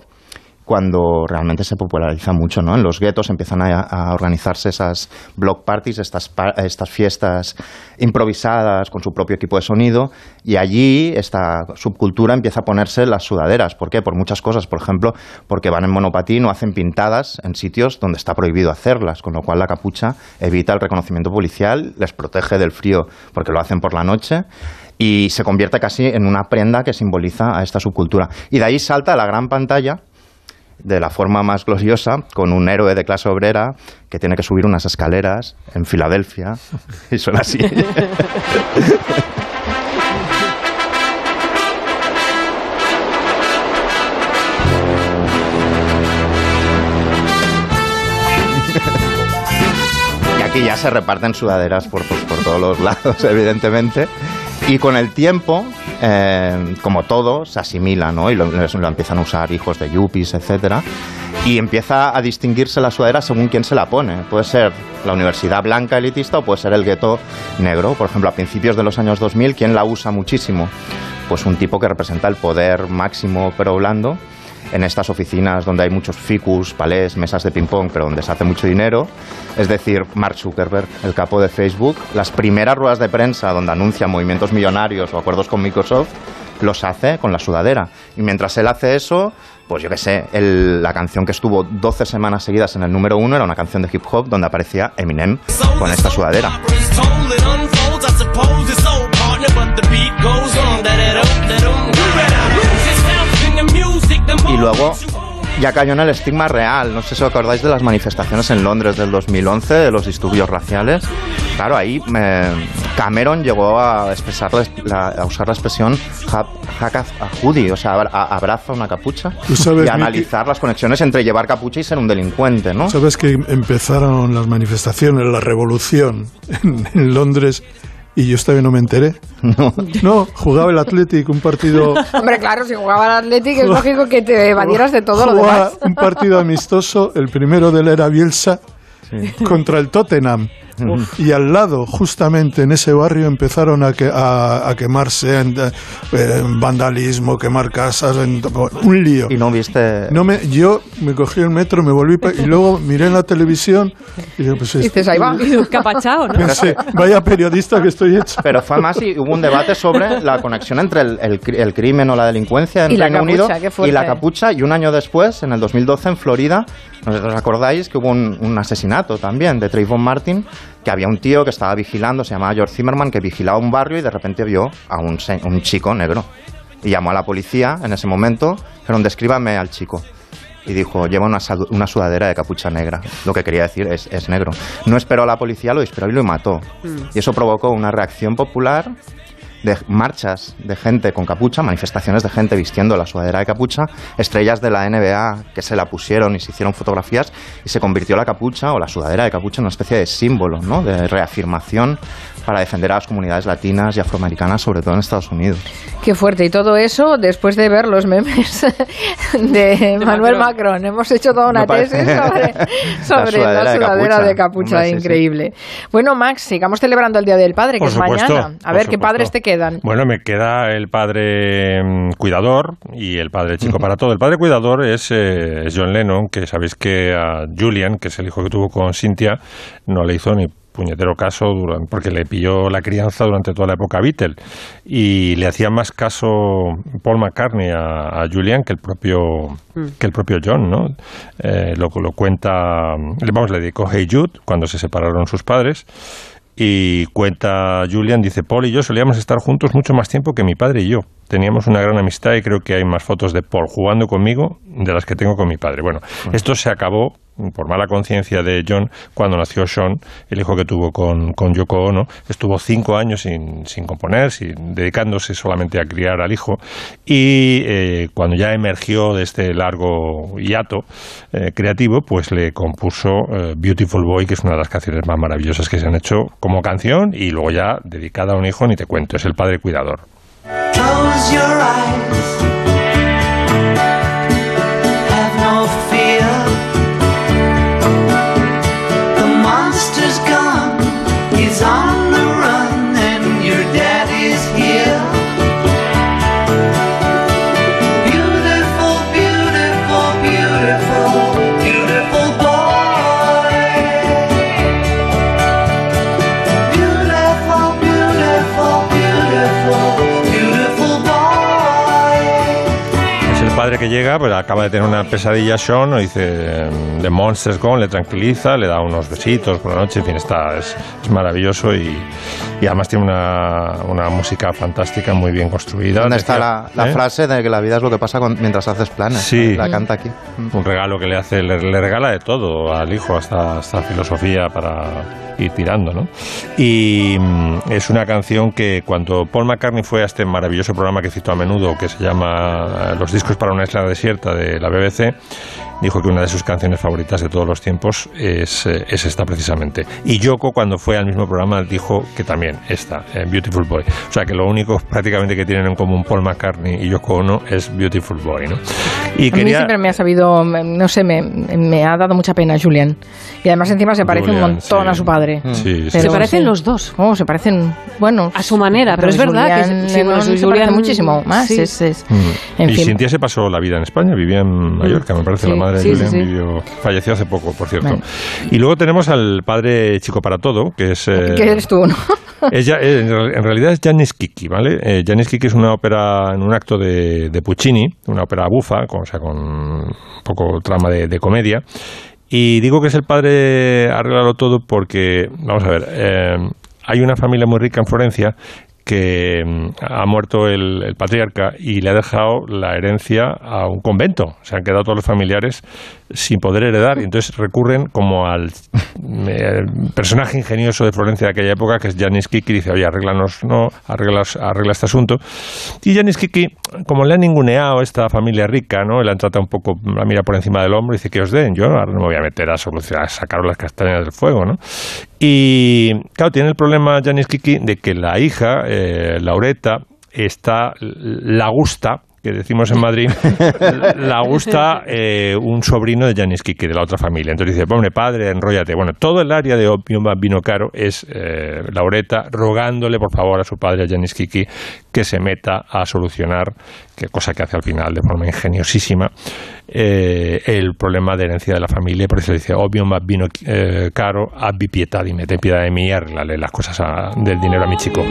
cuando realmente se populariza mucho, ¿no? En los guetos empiezan a, organizarse esas block parties, estas, estas fiestas improvisadas con su propio equipo de sonido, y allí esta subcultura empieza a ponerse las sudaderas. ¿Por qué? Por muchas cosas. Por ejemplo, porque van en monopatín o hacen pintadas en sitios donde está prohibido hacerlas, con lo cual la capucha evita el reconocimiento policial, les protege del frío porque lo hacen por la noche y se convierte casi en una prenda que simboliza a esta subcultura. Y de ahí salta a la gran pantalla de la forma más gloriosa, con un héroe de clase obrera que tiene que subir unas escaleras en Filadelfia. Y suena así. Y aquí ya se reparten sudaderas por, pues, por todos los lados, evidentemente. Y con el tiempo, eh, como todo, se asimila, ¿no? Y lo, empiezan a usar hijos de yuppies, etcétera. Y empieza a distinguirse la sudadera según quién se la pone. Puede ser la universidad blanca elitista o puede ser el gueto negro. Por ejemplo, a principios de los años 2000, ¿quién la usa muchísimo? Pues un tipo que representa el poder máximo pero blando en estas oficinas donde hay muchos ficus, palés, mesas de ping-pong, pero donde se hace mucho dinero. Es decir, Mark Zuckerberg, el capo de Facebook, las primeras ruedas de prensa donde anuncia movimientos millonarios o acuerdos con Microsoft, los hace con la sudadera. Y mientras él hace eso, pues yo qué sé, el- la canción que estuvo 12 semanas seguidas en el número uno era una canción de hip hop donde aparecía Eminem con esta sudadera. Y luego ya cayó en el estigma real. No sé si os acordáis de las manifestaciones en Londres del 2011, de los disturbios raciales. Claro, ahí eh, Cameron llegó a expresar la, la- a usar la expresión hack a hoodie, o sea, a- abraza una capucha sabes, y analizar las conexiones entre llevar capucha y ser un delincuente, ¿no? Sabes que empezaron las manifestaciones, la revolución en, en Londres y yo todavía no me enteré. No. jugaba el Athletic, un partido Hombre, claro, si jugaba al Athletic es lógico que te evadieras de todo lo jugaba demás. un partido amistoso, el primero de él era Bielsa contra el Tottenham. Y al lado, justamente en ese barrio, empezaron a, que- a, a quemarse en, eh, en vandalismo, quemar casas, en- un lío. Y no viste. No me, yo me cogí el metro, me volví y luego miré en la televisión y digo, pues Dices, ahí va. Capachao, ¿no? Pensé, vaya periodista que estoy hecho. Pero fue más y hubo un debate sobre la conexión entre el, el cri- el crimen o la delincuencia en Y Reino Unido y la capucha. Y un año después, en el 2012, en Florida, ¿no os acordáis que hubo un, un asesinato también de Trayvon Martin que había un tío que estaba vigilando, se llamaba George Zimmerman, que vigilaba un barrio y de repente vio a un, un chico negro. Y llamó a la policía en ese momento, dijeron, descríbame al chico. Y dijo, lleva una, una sudadera de capucha negra. Lo que quería decir es, es negro. No esperó a la policía, lo disparó y lo mató. Y eso provocó una reacción popular de marchas de gente con capucha, manifestaciones de gente vistiendo la sudadera de capucha, estrellas de la NBA que se la pusieron y se hicieron fotografías y se convirtió la capucha o la sudadera de capucha en una especie de símbolo, ¿no? De reafirmación para defender a las comunidades latinas y afroamericanas, sobre todo en Estados Unidos. Qué fuerte. Y todo eso después de ver los memes de, Manuel Macron. Hemos hecho toda una tesis sobre, sobre la sudadera sudadera, de de capucha. capucha. Hombre, sí, sí. Increíble. Bueno, Max, sigamos celebrando el Día del Padre, que Por es supuesto, mañana. A por ver, ¿qué supuesto. padres te quedan? Bueno, me queda el padre mm, cuidador y el padre chico para todo. El padre cuidador es, eh, es John Lennon, que sabéis que a Julian, que es el hijo que tuvo con Cynthia, no le hizo ni puñetero caso duran- porque le pilló la crianza durante toda la época Beatle. Y le hacía más caso Paul McCartney a, a Julian que el propio que el propio John, ¿no? Eh, lo, lo cuenta, le- vamos, le dedicó Hey Jude cuando se separaron sus padres y cuenta Julian, dice, Paul y yo solíamos estar juntos mucho más tiempo que mi padre y yo. Teníamos una gran amistad y creo que hay más fotos de Paul jugando conmigo de las que tengo con mi padre. Bueno, esto se acabó por mala conciencia de John cuando nació Sean, el hijo que tuvo con, con Yoko Ono. Estuvo cinco años sin, sin componer, sin, dedicándose solamente a criar al hijo. Y eh, cuando ya emergió de este largo hiato eh, creativo, pues le compuso eh, Beautiful Boy, que es una de las canciones más maravillosas que se han hecho como canción y luego ya dedicada a un hijo, ni te cuento, es el padre cuidador. Padre que llega, pues acaba de tener una pesadilla Sean, o dice The Monster's Gone, le tranquiliza, le da unos besitos por la noche, en fin, está, es, es maravilloso y, y además tiene una, una música fantástica, muy bien construida. ¿Dónde está la, la ¿eh? frase de que la vida es lo que pasa con- mientras haces planes? Sí. La canta aquí. Un regalo que le hace, le, le regala de todo al hijo, hasta, hasta filosofía para ir tirando, ¿no? Y mm, es una canción que cuando Paul McCartney fue a este maravilloso programa que cito a menudo, que se llama eh, Los discos para una isla desierta de la BBC, dijo que una de sus canciones favoritas de todos los tiempos es, eh, es esta precisamente. Y Yoko cuando fue al mismo programa dijo que también esta, eh, Beautiful Boy. O sea que lo único prácticamente que tienen en común Paul McCartney y Yoko Ono es Beautiful Boy, ¿no? Y A mí siempre me ha sabido, no sé, me, me ha dado mucha pena Julian. Y además encima se parece un Julian, montón sí. a su padre. Sí, sí. Pero Se parecen sí. los dos. Oh, se parecen, bueno, A su manera, pero es verdad que sí, bueno, se parece muchísimo más. sí. es- es- Mm. en y fin. Cintia se pasó la vida en España, vivía en Mallorca, me parece, Sí, la madre sí, de Julián sí. vivió, falleció hace poco, por cierto. Bueno. Y luego tenemos al padre Chico para Todo, que es... eh, ¿Qué eres tú, no? ella, eh, en real- en realidad es Janis Kiki, ¿vale? Eh, Janis Kiki es una ópera en un acto de, de Puccini, una ópera bufa, con, o sea, con un poco trama de, de comedia. Y digo que es el padre arreglarlo todo porque, vamos a ver, eh, hay una familia muy rica en Florencia que mm, ha muerto el, el patriarca y le ha dejado la herencia a un convento. Se han quedado todos los familiares sin poder heredar y entonces recurren como al eh, personaje ingenioso de Florencia de aquella época que es Janis Kiki dice oye arreglanos no arregla, arregla este asunto y Janis Kiki como le han ninguneado esta familia rica no le han tratado un poco la mira por encima del hombro y dice que os den yo ahora no me voy a meter a solucionar a sacaros las castañas del fuego no y claro tiene el problema Janis Kiki de que la hija eh, Laureta está la gusta que decimos en Madrid, la gusta eh, un sobrino de Janis Kiki, de la otra familia. Entonces dice, hombre, padre, enróllate. Bueno, todo el área de Opium Vino Caro es eh, Laureta rogándole, por favor, a su padre, a Janis Kiki, que se meta a solucionar, que cosa que hace al final de forma ingeniosísima, eh, el problema de herencia de la familia. Por eso dice, Opium Vino eh, Caro, abbi pietà di me, ten piedad de mí y arreglale las cosas a- del dinero a mi chico.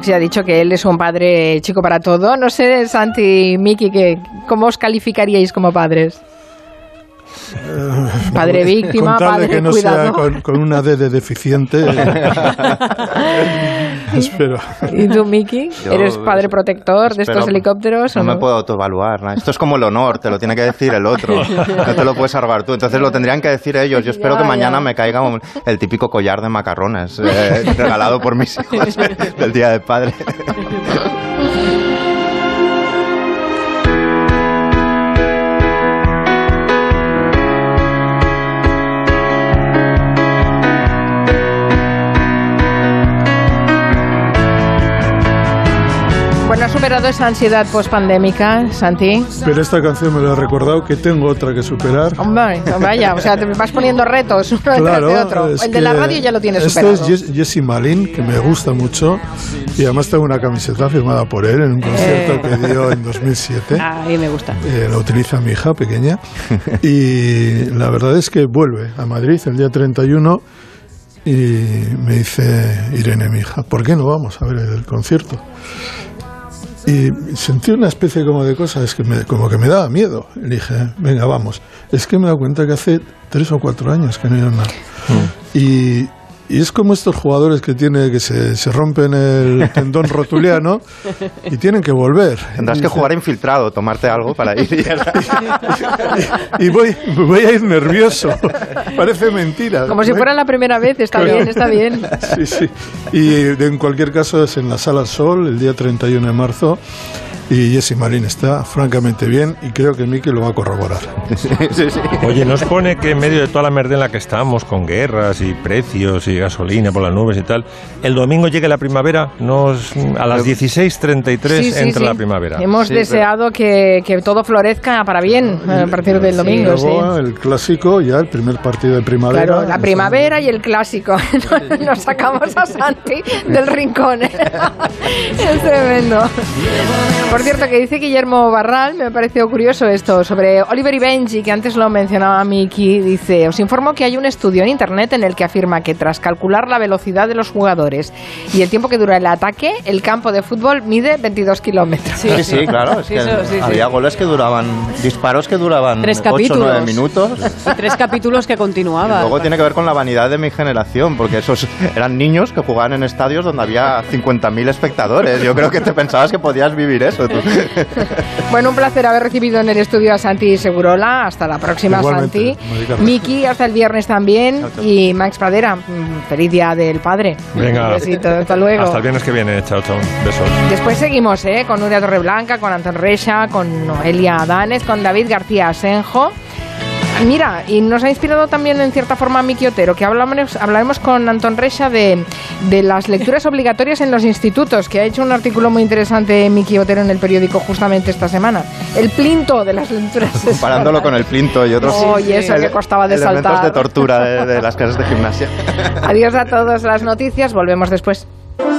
Max ya ha dicho que él es un padre chico para todo. No sé, Santi y Miki, que, ¿cómo os calificaríais como padres? Padre víctima, padre que no cuidado. sea con, con una D de deficiente. Espero. ¿Y tú, Miki? ¿Eres padre protector de Espero- estos helicópteros o No no? me puedo autoevaluar. ¿no? Esto es como el honor, te lo tiene que decir el otro. No te lo puedes salvar tú. Entonces lo tendrían que decir ellos. Yo espero Ya, que mañana ya. me caiga un- el típico collar de macarrones eh, regalado por mis hijos del Día del Padre. superado esa ansiedad pospandémica, Santi? Pero esta canción me lo ha recordado que tengo otra que superar. Hombre, vaya, o sea, te vas poniendo retos uno detrás de otro. es El de la radio ya lo tienes este superado. es Jess- Jesse Malin, que me gusta mucho. Y además tengo una camiseta firmada por él en un concierto Eh. que dio en 2007. Ahí me gusta. Eh, la utiliza mi hija pequeña. Y la verdad es que vuelve a Madrid el día 31 y me dice Irene, mi hija, ¿por qué no vamos a ver el concierto? Y sentí una especie como de cosa, es que me, como que me daba miedo. Le dije, venga, vamos. Es que me he dado cuenta que hace tres o cuatro años que no he ido a nada. Y, y es como estos jugadores que tiene que se, se rompen el tendón rotuliano y tienen que volver. Tendrás Y que dice, jugar infiltrado, tomarte algo para ir. y- y voy, voy a ir nervioso. Parece mentira. Como si fuera la primera vez, está bien, está bien. Sí, sí. Y en cualquier caso es en la Sala Sol el día 31 de marzo. Y Jesse Marín está francamente bien y creo que Miki lo va a corroborar. Oye, nos pone que en medio de toda la merda en la que estamos, con guerras y precios y gasolina por las nubes y tal, el domingo llegue la primavera, nos, a las 16.33 Sí, sí, entra sí. la primavera. Hemos deseado que, que todo florezca para bien a partir del domingo, sí. Luego el clásico, ya el primer partido de primavera. Claro, la primavera y el clásico. Nos sacamos a Santi del rincón. Es tremendo. Por cierto, que dice Guillermo Barral, me ha parecido curioso esto, sobre Oliver y Benji, que antes lo mencionaba Miki. Dice, os informo que hay un estudio en Internet en el que afirma que tras calcular la velocidad de los jugadores y el tiempo que dura el ataque, el campo de fútbol mide 22 kilómetros. Sí, sí, claro. Es Sí, que eso, sí, sí. había goles que duraban, disparos que duraban Tres 8 o 9 capítulos. minutos. Y tres capítulos que continuaban. Luego tiene que ver con la vanidad de mi generación, porque esos eran niños que jugaban en estadios donde había 50.000 espectadores. Yo creo que te pensabas que podías vivir eso. Bueno, un placer haber recibido en el estudio a Santi Segurola. Hasta la próxima, Igualmente, Santi. Miki, hasta el viernes también. Y Max Pradera, mm, feliz día del padre. Venga, Un besito, hasta luego. Hasta el viernes que viene. Chao, chao. Besos. Después seguimos ¿eh? con Nuria Torreblanca, con Anton Recha, con Noelia Adanes, con David García Asenjo. Mira, y nos ha inspirado también en cierta forma Miki Otero, que hablamos, hablaremos con Anton Recha de, de las lecturas obligatorias en los institutos, que ha hecho un artículo muy interesante Miki Otero en el periódico justamente esta semana. El plinto de las lecturas. Comparándolo con el plinto y otros Oye, eso que costaba de saltar. de tortura de, de las clases de gimnasia. Adiós a todas las noticias, volvemos después.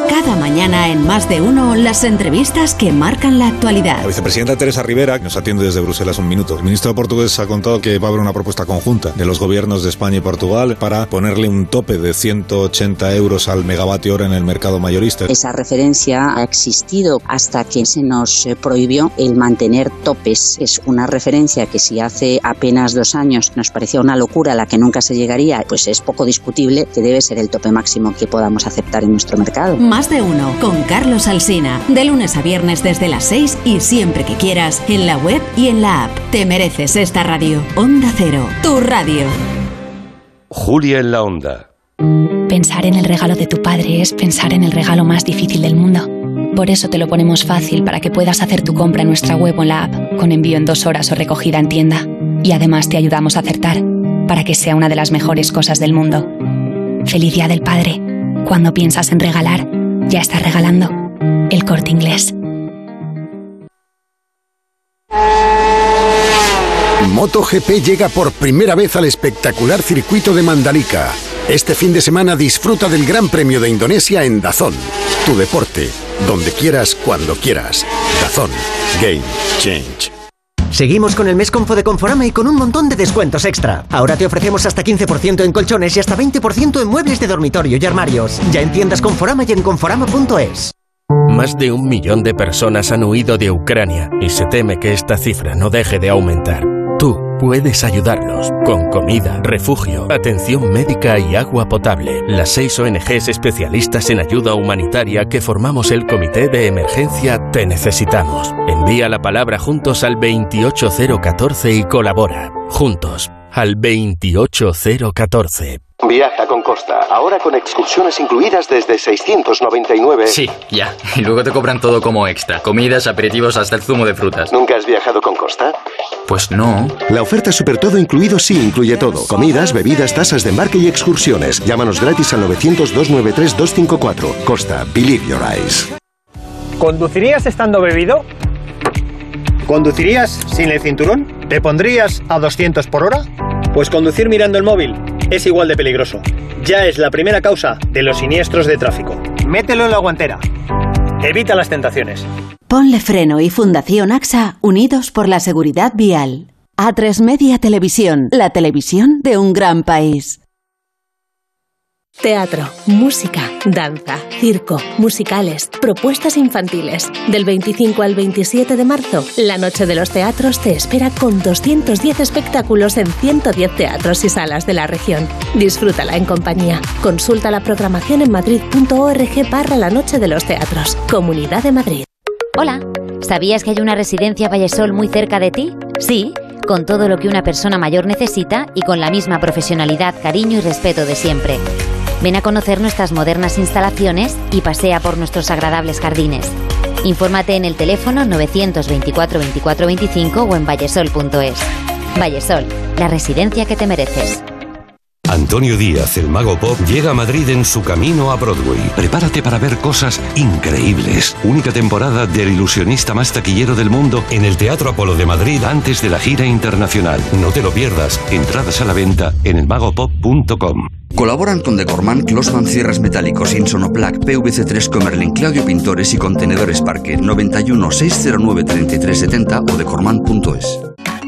Cada mañana en Más de Uno, las entrevistas que marcan la actualidad. La vicepresidenta Teresa Rivera nos atiende desde Bruselas un minuto. El ministro portugués ha contado que va a haber una propuesta conjunta de los gobiernos de España y Portugal para ponerle un tope de 180 euros al megavatio hora en el mercado mayorista. Esa referencia ha existido hasta que se nos eh, prohibió el mantener topes. Es una referencia que si hace apenas dos años nos parecía una locura a la que nunca se llegaría, pues es poco discutible que debe ser el tope máximo que podamos aceptar en nuestro mercado. Más de Uno con Carlos Alsina. De lunes a viernes desde las 6 y siempre que quieras en la web y en la app. Te mereces esta radio. Onda Cero, tu radio. Julia en la onda. Pensar en el regalo de tu padre es pensar en el regalo más difícil del mundo. Por eso te lo ponemos fácil para que puedas hacer tu compra en nuestra web o en la app, con envío en dos horas o recogida en tienda. Y además te ayudamos a acertar, para que sea una de las mejores cosas del mundo. Feliz Día del Padre. Cuando piensas en regalar, ya estás regalando. El corte inglés. MotoGP llega por primera vez al espectacular circuito de Mandalika. Este fin de semana disfruta del Gran Premio de Indonesia en Dazón. Tu deporte, donde quieras, cuando quieras. Dazón. Game Change. Seguimos con el mes Confo de Conforama y con un montón de descuentos extra. Ahora te ofrecemos hasta 15% en colchones y hasta 20% en muebles de dormitorio y armarios. Ya en tiendas Conforama y en conforama.es. Más de un millón de personas han huido de Ucrania y se teme que esta cifra no deje de aumentar. Tú puedes ayudarlos con comida, refugio, atención médica y agua potable. Las seis ONGs especialistas en ayuda humanitaria que formamos el Comité de Emergencia Te Necesitamos. Envía la palabra juntos al 28014 y colabora. Juntos al 28014. Viaja con Costa, ahora con excursiones incluidas desde 699. Sí, ya. Y luego te cobran todo como extra. Comidas, aperitivos, hasta el zumo de frutas. ¿Nunca has viajado con Costa? Pues no. La oferta Super Todo incluido sí incluye todo. Comidas, bebidas, tasas de embarque y excursiones. Llámanos gratis al 900-293-254. Costa, believe your eyes. ¿Conducirías estando bebido? ¿Conducirías sin el cinturón? ¿Te pondrías a 200 por hora? Pues conducir mirando el móvil es igual de peligroso. Ya es la primera causa de los siniestros de tráfico. Mételo en la guantera. Evita las tentaciones. Ponle Freno y Fundación AXA unidos por la seguridad vial. A3 Media Televisión, la televisión de un gran país. Teatro, música, danza, circo, musicales, propuestas infantiles. Del 25 al 27 de marzo, la Noche de los Teatros te espera con 210 espectáculos en 110 teatros y salas de la región. Disfrútala en compañía. Consulta la programación en madrid.org barra la Noche de los Teatros. Comunidad de Madrid. Hola, ¿sabías que hay una residencia Vallesol muy cerca de ti? Sí, con todo lo que una persona mayor necesita y con la misma profesionalidad, cariño y respeto de siempre. Ven a conocer nuestras modernas instalaciones y pasea por nuestros agradables jardines. Infórmate en el teléfono 924 24 25 o en vallesol.es. Vallesol, la residencia que te mereces. Antonio Díaz, el mago pop, llega a Madrid en su camino a Broadway. Prepárate para ver cosas increíbles. Única temporada del ilusionista más taquillero del mundo en el Teatro Apolo de Madrid antes de la gira internacional. No te lo pierdas. Entradas a la venta en elmagopop.com. Colaboran con Decorman, Closman Cierres Metálicos, Insonoplac, PVC3 Comerlin, Claudio Pintores y Contenedores Parque 91 609 3370 o decorman.es.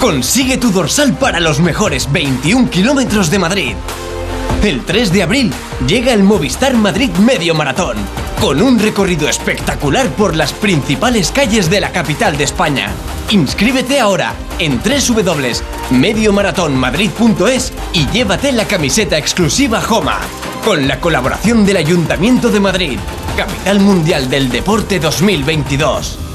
Consigue tu dorsal para los mejores 21 kilómetros de Madrid. El 3 de abril llega el Movistar Madrid Medio Maratón, con un recorrido espectacular por las principales calles de la capital de España. Inscríbete ahora en www.mediomaratonmadrid.es y llévate la camiseta exclusiva Joma, con la colaboración del Ayuntamiento de Madrid, Capital Mundial del Deporte 2022.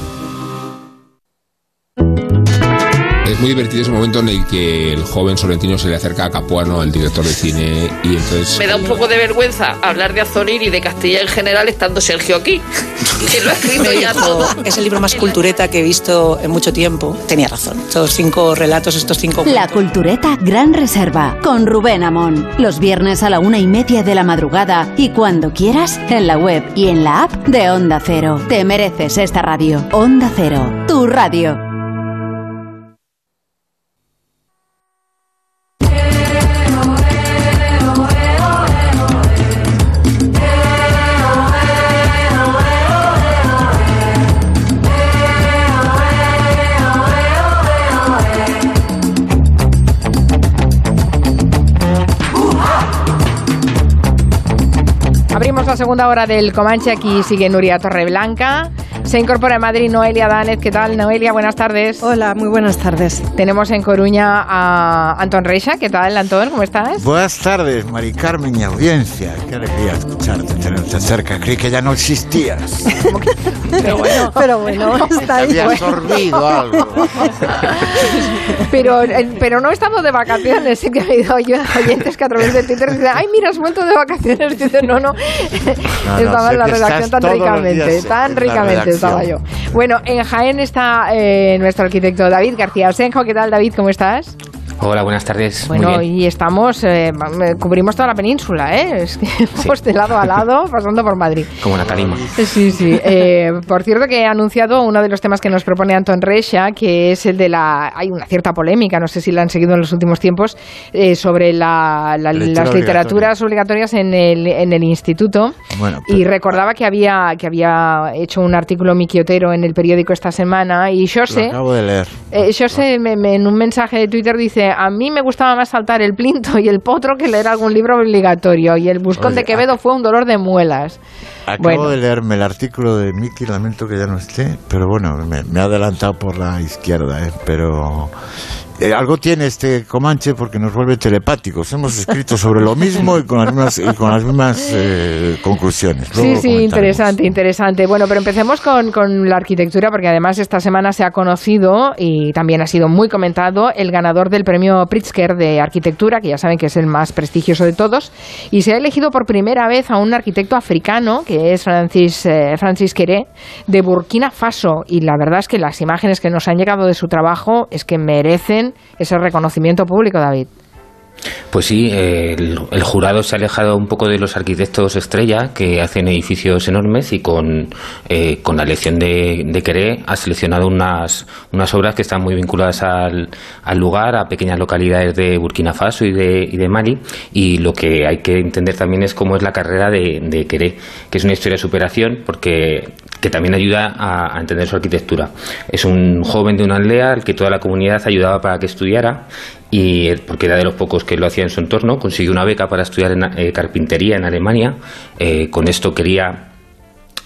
Es muy divertido ese momento en el que el joven solentino se le acerca a Capuano, el director de cine, y entonces... Me da un poco de vergüenza hablar de Azonir y de Castilla en general estando Sergio aquí, que lo ha escrito ya todo. Es el libro más cultureta que he visto en mucho tiempo. Tenía razón. Estos cinco relatos, estos cinco... La Cultureta Gran Reserva con Rubén Amón. Los viernes a la una y media de la madrugada y cuando quieras en la web y en la app de Onda Cero. Te mereces esta radio. Onda Cero, tu radio. Segunda hora del Comanche. Aquí sigue Nuria Torreblanca. Se incorpora en Madrid Noelia Danez. ¿Qué tal, Noelia? Buenas tardes. Hola, muy buenas tardes. Tenemos en Coruña a Antón Reixa. ¿Qué tal, Antón? ¿Cómo estás? Buenas tardes, Mari Carmen y audiencia. Qué alegría escucharte, tenerte cerca. Creí que ya no existías. Pero bueno, pero bueno, está ahí. Te había absorbido algo. pero, eh, pero no he estado de vacaciones. Sí que ha habido oyentes que a través de Twitter dicen, ay, mira, has vuelto de vacaciones. Dicen, no, no, estaba en la redacción tan ricamente, tan ricamente Bueno, en Jaén está eh, nuestro arquitecto David García Osenjo. ¿Qué tal, David? ¿Cómo estás? Hola, buenas tardes. Bueno, y estamos, eh, cubrimos toda la península, ¿eh? Es que estamos de lado a lado, pasando por Madrid. Como la calima. Sí, sí. Eh, por cierto, que he anunciado uno de los temas que nos propone Anton Resha, que es el de la. Hay una cierta polémica, no sé si la han seguido en los últimos tiempos, eh, sobre la, las literaturas obligatorias en el, en el instituto. Bueno, Y recordaba que había, que había hecho un artículo Miki Otero en el periódico esta semana, y yo sé. Lo acabo de leer. Eh, yo sé, en un mensaje de Twitter dice a mí me gustaba más saltar el plinto y el potro que leer algún libro obligatorio. Y el buscón de Quevedo fue un dolor de muelas. Acabo de leerme el artículo de Miki, lamento que ya no esté, pero bueno, me, me ha adelantado por la izquierda, ¿eh? pero eh, algo tiene este Comanche porque nos vuelve telepáticos. Hemos escrito sobre lo mismo y con las mismas, y con las mismas eh, conclusiones. sí, sí, interesante, interesante. Bueno, pero empecemos con, con, la arquitectura porque además esta semana se ha conocido y también ha sido muy comentado el ganador del premio Pritzker de arquitectura, que ya saben que es el más prestigioso de todos, y se ha elegido por primera vez a un arquitecto africano que es Francis, eh, Francis Queré de Burkina Faso. Y la verdad es que las imágenes que nos han llegado de su trabajo es que merecen ese reconocimiento público, David. Pues sí, el, jurado se ha alejado un poco de los arquitectos estrella que hacen edificios enormes y con, eh, con la elección de, de Queré ha seleccionado unas, unas obras que están muy vinculadas al, al lugar, a pequeñas localidades de Burkina Faso y de, y de Mali. Y lo que hay que entender también es cómo es la carrera de, de Queré, que es una historia de superación porque que también ayuda a, a, entender su arquitectura. Es un joven de una aldea al que toda la comunidad ayudaba para que estudiara y porque era de los pocos que lo hacía en su entorno, consiguió una beca para estudiar en, eh, carpintería en Alemania. Eh, con esto quería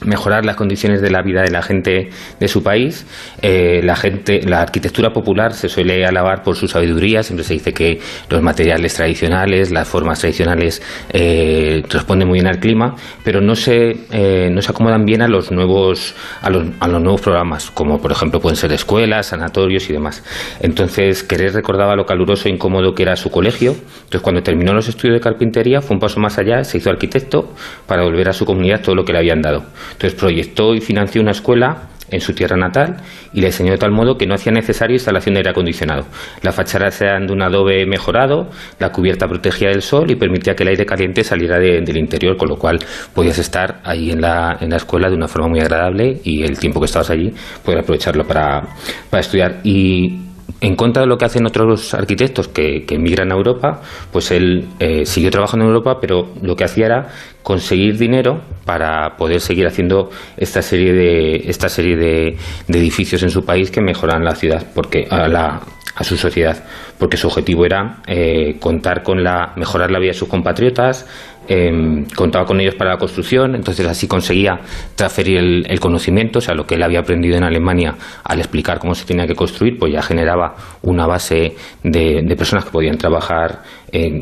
mejorar las condiciones de la vida de la gente de su país. Eh, la gente, la arquitectura popular se suele alabar por su sabiduría. Siempre se dice que los materiales tradicionales, las formas tradicionales eh, responden muy bien al clima, pero no se eh, no se acomodan bien a los nuevos a los, a los nuevos programas, como por ejemplo pueden ser escuelas, sanatorios y demás. Entonces, Querer recordaba lo caluroso e incómodo que era su colegio. Entonces, cuando terminó los estudios de carpintería, fue un paso más allá, se hizo arquitecto para volver a su comunidad todo lo que le habían dado. Entonces proyectó y financió una escuela en su tierra natal y le enseñó de tal modo que no hacía necesario instalación de aire acondicionado. La fachada era de un adobe mejorado, la cubierta protegía del sol y permitía que el aire caliente saliera de, del interior, con lo cual podías estar ahí en la, en la escuela de una forma muy agradable y el tiempo que estabas allí poder aprovecharlo para, para estudiar. Y en contra de lo que hacen otros arquitectos que, emigran a Europa, pues él eh, siguió trabajando en Europa, pero lo que hacía era conseguir dinero para poder seguir haciendo esta serie de esta serie de edificios en su país que mejoran la ciudad, porque a la a su sociedad, porque su objetivo era eh, contar con la mejorar la vida de sus compatriotas, eh, contaba con ellos para la construcción, entonces así conseguía transferir el, el, conocimiento, o sea, lo que él había aprendido en Alemania al explicar cómo se tenía que construir, pues ya generaba una base de, de personas que podían trabajar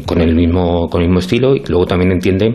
con, el mismo, con el mismo estilo y luego también entiende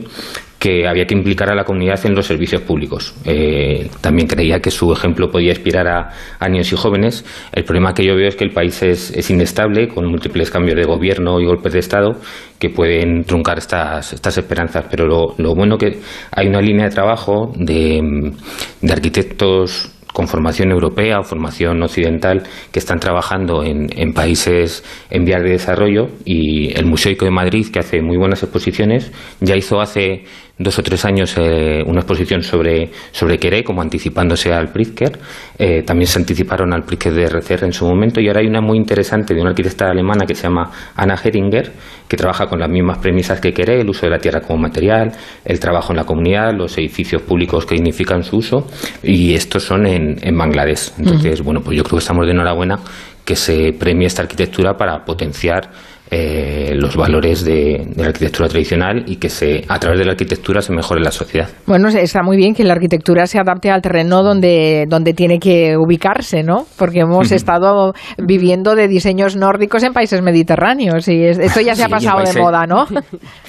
que había que implicar a la comunidad en los servicios públicos. Eh, también creía que su ejemplo podía inspirar a, a, niños y jóvenes. El problema que yo veo es que el país es, es, inestable, con múltiples cambios de gobierno y golpes de Estado que pueden truncar estas, estas esperanzas. Pero lo, lo bueno que hay una línea de trabajo de, de arquitectos con formación europea o formación occidental que están trabajando en, en, países en vías de desarrollo y el Museico de Madrid, que hace muy buenas exposiciones, ya hizo hace dos o tres años eh, una exposición sobre, sobre Queré, como anticipándose al Pritzker. Eh, también se anticiparon al Pritzker de RCR en su momento y ahora hay una muy interesante de una arquitecta alemana que se llama Anna Heringer, que trabaja con las mismas premisas que Queré, el uso de la tierra como material, el trabajo en la comunidad, los edificios públicos que dignifican su uso y estos son en, en Bangladesh. Entonces, uh -huh. bueno, pues yo creo que estamos de enhorabuena que se premie esta arquitectura para potenciar eh, los valores de, de, la arquitectura tradicional y que se, a través de la arquitectura se mejore la sociedad. Bueno, está muy bien que la arquitectura se adapte al terreno donde, donde tiene que ubicarse, ¿no? Porque hemos estado viviendo de diseños nórdicos en países mediterráneos y esto ya se ha pasado de moda, ¿no?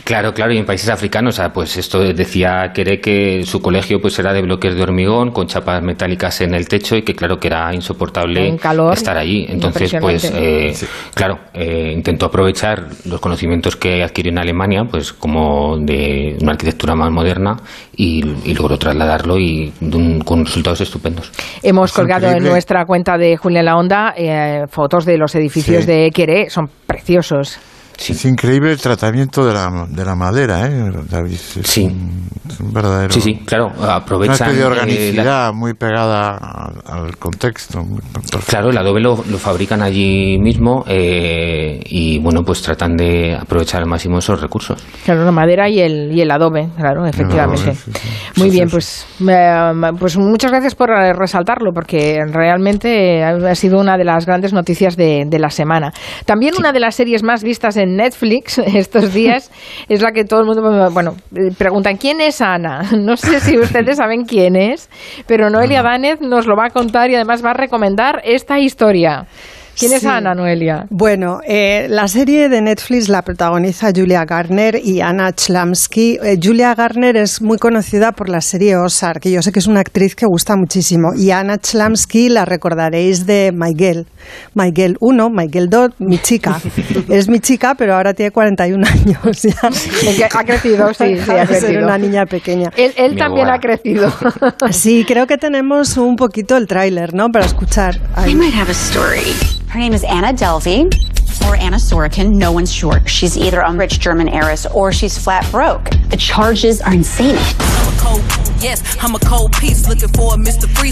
Claro, claro, y en países africanos, pues esto decía Quere que su colegio pues era de bloques de hormigón con chapas metálicas en el techo y que claro que era insoportable estar allí. Entonces, pues eh, claro, eh, intentó aprovechar los conocimientos que adquirió en Alemania, pues como de una arquitectura más moderna y, logró trasladarlo y con resultados estupendos. Hemos colgado en nuestra cuenta de Julia La Onda eh, fotos de los edificios de Queré, son preciosos. Es increíble el tratamiento de la, de la madera, ¿eh, David? sí. Un, verdadero. Sí, sí, claro. Aprovechan. Una de organicidad muy pegada al, contexto. claro, el adobe lo, fabrican allí mismo eh, y, bueno, pues tratan de aprovechar al máximo esos recursos. Claro, la madera y el, y el adobe, claro, efectivamente. Muy bien, pues, pues muchas gracias por resaltarlo, porque realmente ha sido una de las grandes noticias de, de la semana. También una de las series más vistas en en Netflix estos días es la que todo el mundo, bueno, preguntan, ¿quién es Ana? No sé si ustedes saben quién es, pero Noelia Danez nos lo va a contar y además va a recomendar esta historia. ¿Quién es Ana Noelia? Bueno, eh, la serie de Netflix la protagoniza Julia Garner y Anna Chlamsky. Eh, Julia Garner es muy conocida por la serie Ozark, que yo sé que es una actriz que gusta muchísimo. Y Anna Chlamsky la recordaréis de My Girl. My Girl 1, My Girl 2, mi chica. es mi chica, pero ahora tiene 41 años ya. ha crecido, sí, sí ha crecido. una niña pequeña. Él, también ha crecido. sí, creo que tenemos un poquito el tráiler, ¿no? Para escuchar. I might have a story. Her name is Anna Delvey. Or Anna Sorokin, no one's sure. She's either a rich German heiress or she's flat broke. The charges are insane.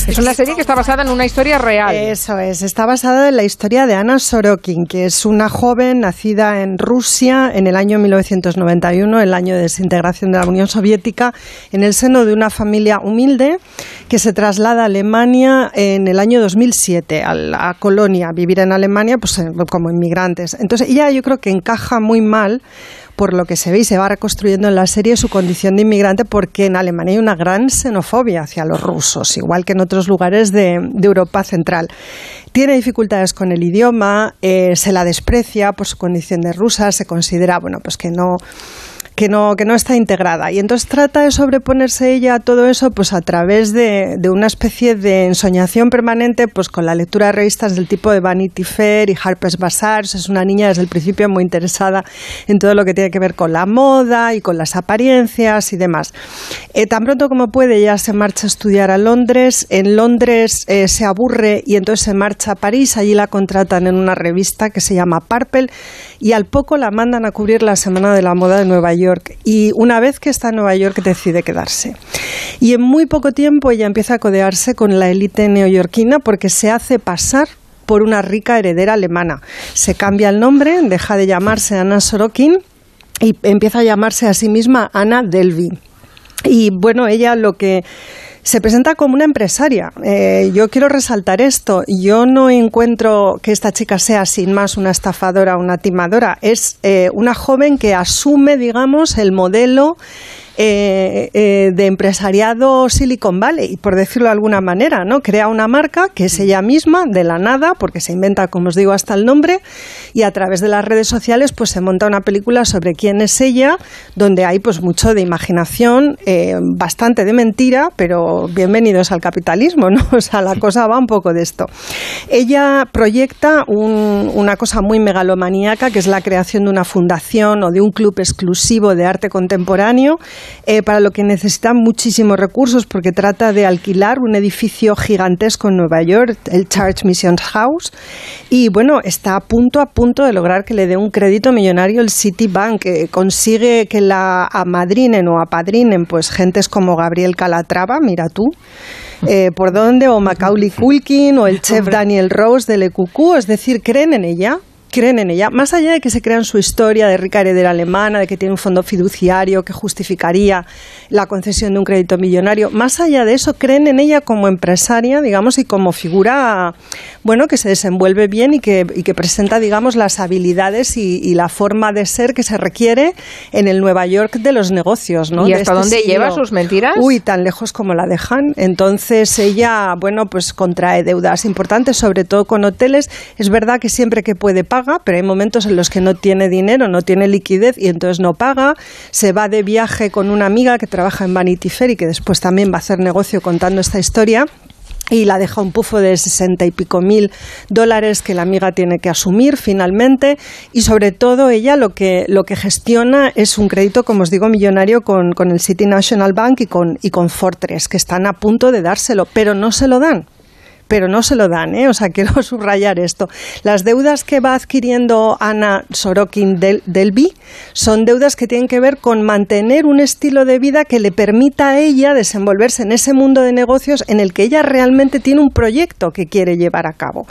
Es una serie que está basada en una historia real. Eso es, está basada en la historia de Anna Sorokin, que es una joven nacida en Rusia en el año 1991, el año de desintegración de la Unión Soviética, en el seno de una familia humilde que se traslada a Alemania en el año 2007, a colonia, a vivir en Alemania pues, eh, como inmigrantes. Entonces, ella yo creo que encaja muy mal por lo que se ve y se va reconstruyendo en la serie su condición de inmigrante, porque en Alemania hay una gran xenofobia hacia los rusos, igual que en otros lugares de, Europa Central. Tiene dificultades con el idioma, eh, se la desprecia por su condición de rusa, se considera, bueno, pues que no que no, que no está integrada. Y entonces trata de sobreponerse ella a todo eso pues a través de, de, una especie de ensoñación permanente pues con la lectura de revistas del tipo de Vanity Fair y Harper's Bazaar. Es una niña desde el principio muy interesada en todo lo que tiene que ver con la moda y con las apariencias y demás. Eh, tan pronto como puede ya se marcha a estudiar a Londres. En Londres eh, se aburre y entonces se marcha a París. Allí la contratan en una revista que se llama Purple y al poco la mandan a cubrir la Semana de la Moda de Nueva York. Y una vez que está en Nueva York decide quedarse. Y en muy poco tiempo ella empieza a codearse con la élite neoyorquina porque se hace pasar por una rica heredera alemana. Se cambia el nombre, deja de llamarse Anna Sorokin y empieza a llamarse a sí misma Anna Delvey. Y bueno, ella lo que se presenta como una empresaria. Eh, yo quiero resaltar esto. Yo no encuentro que esta chica sea sin más una estafadora o una timadora. Es eh, una joven que asume, digamos, el modelo eh, eh, de empresariado Silicon Valley, por decirlo de alguna manera, ¿no? Crea una marca que es ella misma, de la nada, porque se inventa, como os digo, hasta el nombre, y a través de las redes sociales, pues se monta una película sobre quién es ella, donde hay pues mucho de imaginación, eh, bastante de mentira, pero bienvenidos al capitalismo, ¿no? O sea, la cosa va un poco de esto. Ella proyecta una cosa muy megalomaníaca, que es la creación de una fundación o de un club exclusivo de arte contemporáneo eh, para lo que necesita muchísimos recursos porque trata de alquilar un edificio gigantesco en Nueva York, el Church Mission House, y bueno, está a punto, a punto de lograr que le dé un crédito millonario el Citibank, que consigue que la amadrinen o apadrinen pues gentes como Gabriel Calatrava, mira tú, eh, por dónde, o Macaulay Culkin, o el chef Daniel Rose del EQQ, es decir, creen en ella, creen en ella. Más allá de que se crean su historia de rica heredera alemana, de que tiene un fondo fiduciario que justificaría la concesión de un crédito millonario, más allá de eso, creen en ella como empresaria, digamos, y como figura, bueno, que se desenvuelve bien y que, y que presenta, digamos, las habilidades y, y, la forma de ser que se requiere en el Nueva York de los negocios, ¿no? ¿Y hasta este dónde siglo. lleva sus mentiras? Uy, tan lejos como la dejan. Entonces ella, bueno, pues contrae deudas importantes, sobre todo con hoteles. Es verdad que siempre que puede pero hay momentos en los que no tiene dinero, no tiene liquidez y entonces no paga. Se va de viaje con una amiga que trabaja en Vanity Fair y que después también va a hacer negocio contando esta historia y la deja un pufo de sesenta y pico mil dólares que la amiga tiene que asumir finalmente y sobre todo ella lo que, lo que gestiona es un crédito, como os digo, millonario con, con el City National Bank y con, y con Fortress, que están a punto de dárselo, pero no se lo dan pero no se lo dan, ¿eh? o sea, quiero subrayar esto. Las deudas que va adquiriendo Ana Sorokin del, Delby son deudas que tienen que ver con mantener un estilo de vida que le permita a ella desenvolverse en ese mundo de negocios en el que ella realmente tiene un proyecto que quiere llevar a cabo.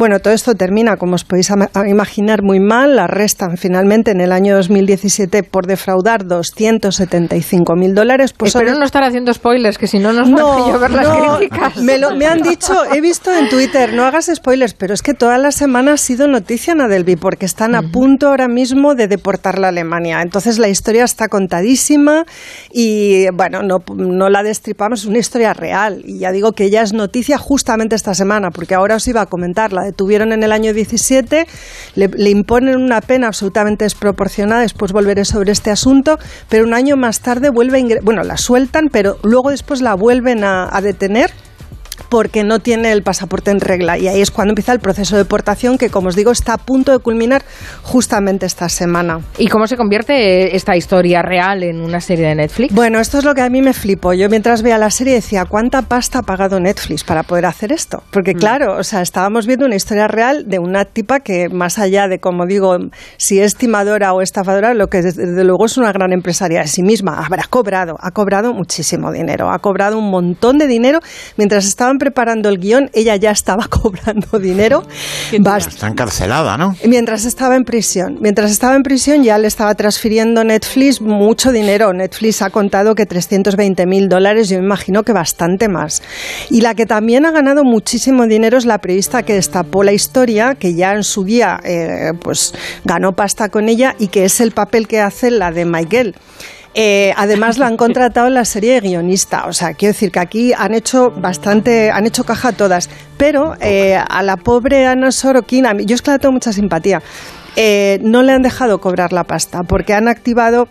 Bueno, todo esto termina, como os podéis imaginar, muy mal. La arrestan finalmente en el año 2017 por defraudar 275 mil dólares. Pues Espero sobre... no estar haciendo spoilers, que si no nos no, van a llover no, las críticas. Me, lo, me han dicho, he visto en Twitter, no hagas spoilers, pero es que toda la semana ha sido noticia en Adelby porque están a punto ahora mismo de deportarla a Alemania. Entonces la historia está contadísima y bueno, no, no la destripamos, es una historia real. Y ya digo que ella es noticia justamente esta semana, porque ahora os iba a comentar, la detuvieron en el año 17, le, le imponen una pena absolutamente desproporcionada, después volveré sobre este asunto, pero un año más tarde vuelve a bueno, la sueltan, pero luego después la vuelven a, a detener porque no tiene el pasaporte en regla. Y ahí es cuando empieza el proceso de deportación que, como os digo, está a punto de culminar justamente esta semana. ¿Y cómo se convierte esta historia real en una serie de Netflix? Bueno, esto es lo que a mí me flipó. Yo mientras veía la serie decía, ¿cuánta pasta ha pagado Netflix para poder hacer esto? Porque mm. claro, o sea, estábamos viendo una historia real de una tipa que, más allá de, como digo, si es timadora o estafadora, lo que desde luego es una gran empresaria de sí misma, habrá cobrado, ha cobrado muchísimo dinero, ha cobrado un montón de dinero mientras estaban preparando el guion, ella ya estaba cobrando dinero. Está encarcelada, ¿no? Mientras estaba en prisión. Mientras estaba en prisión ya le estaba transfiriendo Netflix mucho dinero. Netflix ha contado que 320 mil dólares, yo me imagino que bastante más. Y la que también ha ganado muchísimo dinero es la periodista que destapó la historia, que ya en su día eh, pues ganó pasta con ella y que es el papel que hace la de Michael. Eh, además la han contratado en la serie de guionista. O sea, quiero decir que aquí han hecho bastante, han hecho caja todas. Pero eh, a la pobre Ana Sorokin, yo es que la tengo mucha simpatía, eh, no le han dejado cobrar la pasta porque han activado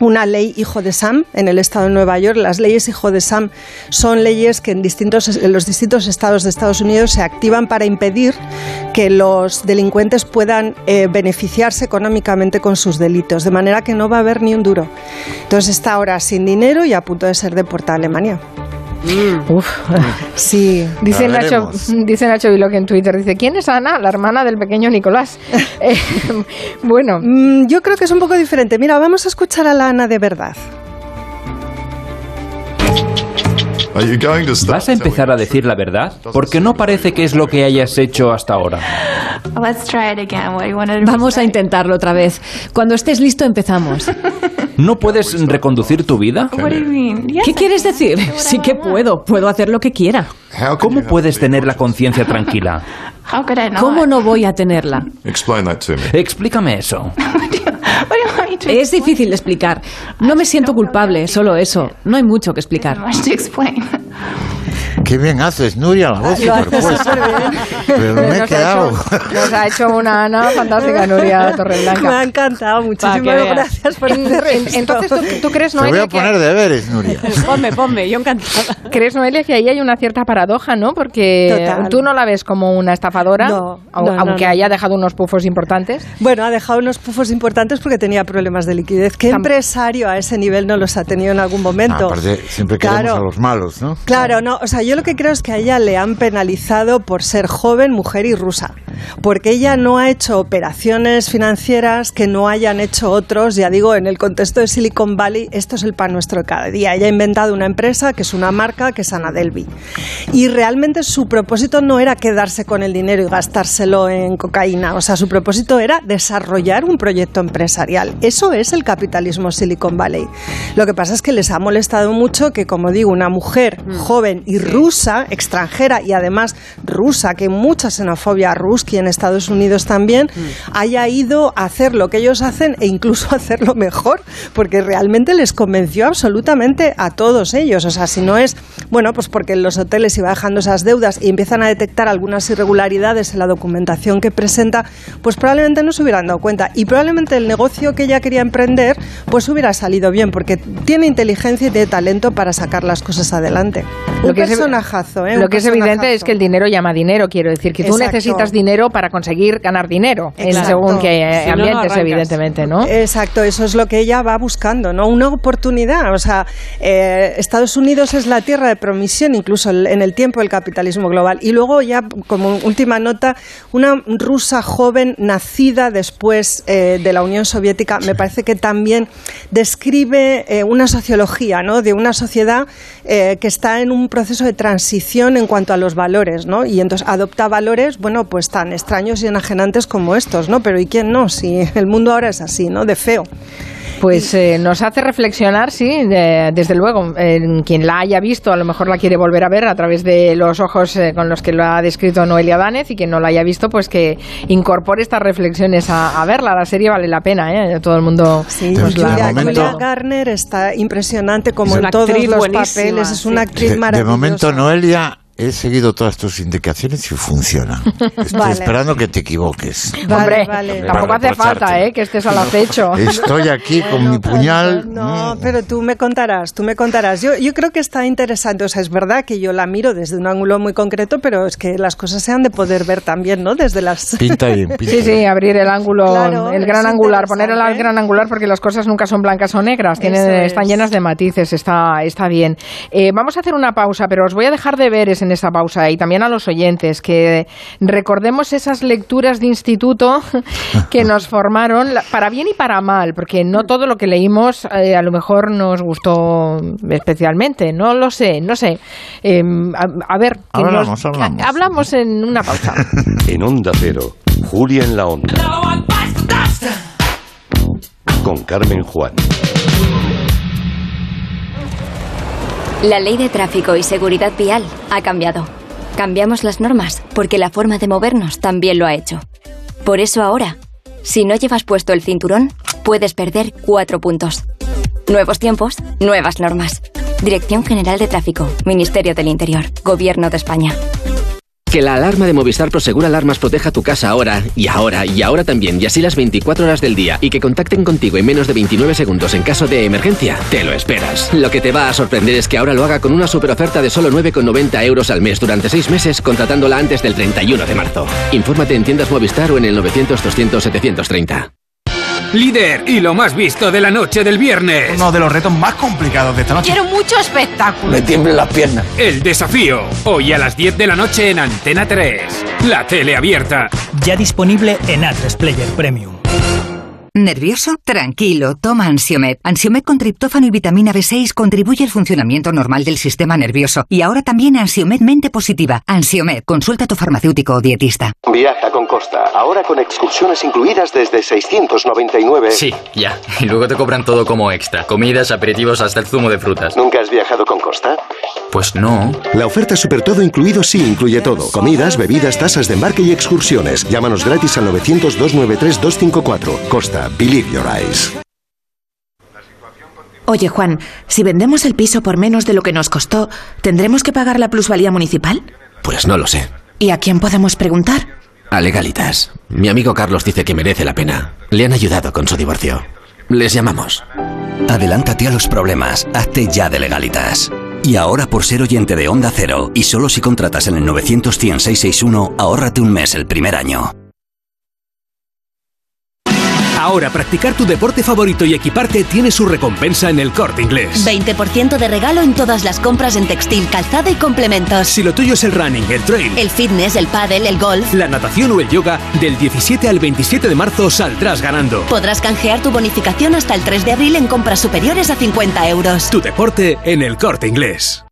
una ley hijo de Sam en el estado de Nueva York. Las leyes hijo de Sam son leyes que en, distintos, los distintos estados de Estados Unidos se activan para impedir que los delincuentes puedan eh, beneficiarse económicamente con sus delitos, de manera que no va a haber ni un duro. Entonces está ahora sin dinero y a punto de ser deportada a Alemania. Mm. Uf. Sí. Dice Nacho, dice Nacho Viloque en Twitter, dice, ¿quién es Ana? La hermana del pequeño Nicolás. eh, bueno. Mm, yo creo que es un poco diferente. Mira, vamos a escuchar a la Ana de verdad. ¿Vas a empezar a decir la verdad? Porque no parece que es lo que hayas hecho hasta ahora. Vamos a intentarlo otra vez. Cuando estés listo empezamos. ¿No puedes reconducir tu vida? ¿Qué quieres decir? Sí que puedo. Puedo hacer lo que quiera. ¿Cómo puedes tener la conciencia tranquila? ¿Cómo no voy a tenerla? Explícame eso. Es difícil de explicar. No me siento culpable, solo eso. No hay mucho que explicar. Qué bien haces, Nuria, la voz superpuesta. Pero me he Nos ha quedado. hecho- Nos ha hecho una Ana fantástica, Nuria Torreblanca. Me ha encantado, muchísimas que gracias por En- hacer en- esto. Entonces, ¿tú, tú crees, Te voy Noelia, a poner deberes, Nuria. Ponme, ponme, yo encantada. que, crees, Noelia, que ahí hay una cierta paradoja, ¿no? Porque Total. tú no la ves como una estafadora, No, no, no, aunque no. haya dejado unos pufos importantes. Bueno, ha dejado unos pufos importantes porque tenía problemas de liquidez. ¿Qué empresario a ese nivel no los ha tenido en algún momento? Ah, aparte, siempre queremos Claro. a los malos, ¿no? Claro, no, o sea, yo lo que creo es que a ella le han penalizado por ser joven, mujer y rusa, porque ella no ha hecho operaciones financieras que no hayan hecho otros, ya digo, en el contexto de Silicon Valley, esto es el pan nuestro cada día. Ella ha inventado una empresa que es una marca, que es Anadelvi. Y realmente su propósito no era quedarse con el dinero y gastárselo en cocaína, o sea, su propósito era desarrollar un proyecto empresarial. Eso es el capitalismo Silicon Valley. Lo que pasa es que les ha molestado mucho que, como digo, una mujer Mm. joven y rusa, extranjera y además rusa, que mucha xenofobia ruski en Estados Unidos también, Mm. haya ido a hacer lo que ellos hacen e incluso hacerlo mejor, porque realmente les convenció absolutamente a todos ellos. O sea, si no es, bueno, pues porque en los hoteles iba dejando esas deudas y empiezan a detectar algunas irregularidades en la documentación que presenta, pues probablemente no se hubieran dado cuenta. Y probablemente el negocio que ella quería emprender, pues hubiera salido bien, porque tiene inteligencia y tiene talento para sacar las cosas adelante. Lo que es- personajazo, ¿eh? Lo que es evidente es que el dinero llama dinero, quiero decir, que tú Exacto. necesitas dinero para conseguir ganar dinero, en según qué eh, Si no, no ambientes, evidentemente, ¿no? Exacto, eso es lo que ella va buscando, ¿no? Una oportunidad. O sea, eh, Estados Unidos es la tierra de promisión, incluso en el tiempo del capitalismo global. Y luego, ya como última nota, una rusa joven nacida después eh, de la Unión Soviética, me parece que también describe eh, una sociología, ¿no? De una sociedad eh, que está en un proceso de transición en cuanto a los valores, ¿no? Y entonces adopta valores, bueno, pues tan extraños y enajenantes como estos, ¿no? Pero ¿y quién no? Si el mundo ahora es así, ¿no? De feo. Pues eh, nos hace reflexionar, sí, de- desde luego. Eh, quien la haya visto, a lo mejor la quiere volver a ver a través de los ojos eh, con los que lo ha descrito Noelia Danez, y quien no la haya visto, pues que incorpore estas reflexiones a, a verla. La serie vale la pena, ¿eh? Todo el mundo Sí, pues, la Julia, Garner está impresionante como Es en todos los papeles, es una actriz De, de maravillosa. momento, Noelia, he seguido todas tus indicaciones y funciona. Estoy Vale. esperando que te equivoques. Hombre, vale. tampoco hace falta. ¿eh? que estés al acecho. Estoy aquí con mi puñal. No, pero tú me contarás, tú me contarás. Yo, yo creo que está interesante, o sea, es verdad que yo la miro desde un ángulo muy concreto, pero es que las cosas se han de poder ver también, ¿no? Desde las... Pinta bien, pinta Sí, sí, abrir el ángulo, Claro, el gran angular, poner el gran angular porque las cosas nunca son blancas o negras, tienen, es. están llenas de matices, está, está bien. Eh, vamos a hacer una pausa, pero os voy a dejar deberes en esa pausa y también a los oyentes, que recordemos esas lecturas de instituto que nos formaron, la- para bien y para mal, porque no todo lo que leímos eh, a lo mejor nos gustó especialmente, no lo sé, no sé. Eh, a, a ver, que Hablamos, nos- hablamos. hablamos en una pausa. En Onda Cero, Julia en la Onda. Con Carmen Juan. La ley de tráfico y seguridad vial ha cambiado. Cambiamos las normas porque la forma de movernos también lo ha hecho. Por eso ahora, si no llevas puesto el cinturón, puedes perder cuatro puntos. Nuevos tiempos, nuevas normas. Dirección General de Tráfico, Ministerio del Interior, Gobierno de España. Que la alarma de Movistar Prosegur Alarmas proteja tu casa ahora, y ahora, y ahora también, y así las 24 horas del día, y que contacten contigo en menos de 29 segundos en caso de emergencia, te lo esperas. Lo que te va a sorprender es que ahora lo haga con una super oferta de solo 9,90 euros al mes durante 6 meses, contratándola antes del 31 de marzo. Infórmate en tiendas Movistar o en el 900-200-730. Líder y lo más visto de la noche del viernes. Uno de los retos más complicados de esta noche. Quiero mucho espectáculo. tiemblan las piernas. El desafío. Hoy a las 10 de la noche en Antena 3. La tele abierta. Ya disponible en A3 Player Premium. ¿Nervioso? Tranquilo, toma Ansiomed. Ansiomed con triptófano y vitamina B6 contribuye al funcionamiento normal del sistema nervioso. Y ahora también Ansiomed Mente Positiva. Ansiomed, consulta a tu farmacéutico o dietista. Viaja con Costa, ahora con excursiones incluidas desde 699. Sí, ya. Y luego te cobran todo como extra. Comidas, aperitivos, hasta el zumo de frutas. ¿Nunca has viajado con Costa? Pues no. La oferta Super Todo incluido sí incluye todo. Comidas, bebidas, tasas de embarque y excursiones. Llámanos gratis al 900-293-254. Costa, Believe Your Eyes. Oye, Juan, si vendemos el piso por menos de lo que nos costó, ¿tendremos que pagar la plusvalía municipal? Pues no lo sé. ¿Y a quién podemos preguntar? A Legalitas. Mi amigo Carlos dice que merece la pena. Le han ayudado con su divorcio. Les llamamos. Adelántate a los problemas, hazte ya de legalitas. Y ahora por ser oyente de Onda Cero y solo si contratas en el 900 661 ahórrate un mes el primer año. Ahora practicar tu deporte favorito y equiparte tiene su recompensa en el corte inglés. 20% de regalo en todas las compras en textil, calzado y complementos. Si lo tuyo es el running, el trail, El fitness, el pádel, el golf. la natación o el yoga, del 17 al 27 de marzo saldrás ganando. Podrás canjear tu bonificación hasta el 3 de abril en compras superiores a 50 euros. Tu deporte en el corte inglés.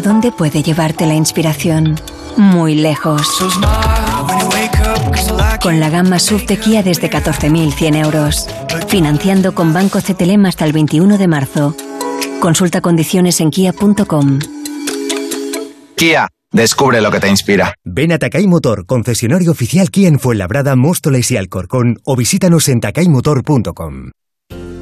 ¿A dónde puede llevarte la inspiración? Muy lejos. Con la gama SUV de Kia desde 14.100 euros. Financiando con Banco CTLM hasta el 21 de marzo. Consulta condiciones en kia.com. Kia, descubre lo que te inspira. Ven a Takay Motor, concesionario oficial Kia en Fuenlabrada, Móstoles y Alcorcón o visítanos en takaymotor.com.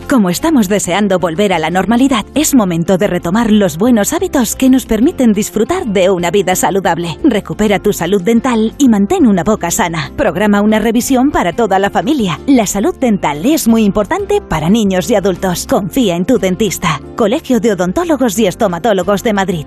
Como estamos deseando volver a la normalidad, es momento de retomar los buenos hábitos que nos permiten disfrutar de una vida saludable. Recupera tu salud dental y mantén una boca sana. Programa una revisión para toda la familia. La salud dental es muy importante para niños y adultos. Confía en tu dentista. Colegio de Odontólogos y Estomatólogos de Madrid.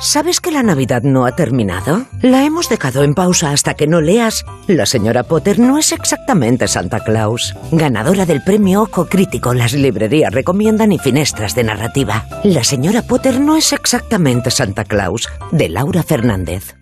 ¿Sabes que la Navidad no ha terminado? La hemos dejado en pausa hasta que no leas. La señora Potter no es exactamente Santa Claus. Ganadora del premio Ojo Crítico, las librerías recomiendan y finestras de narrativa. La señora Potter no es exactamente Santa Claus, de Laura Fernández.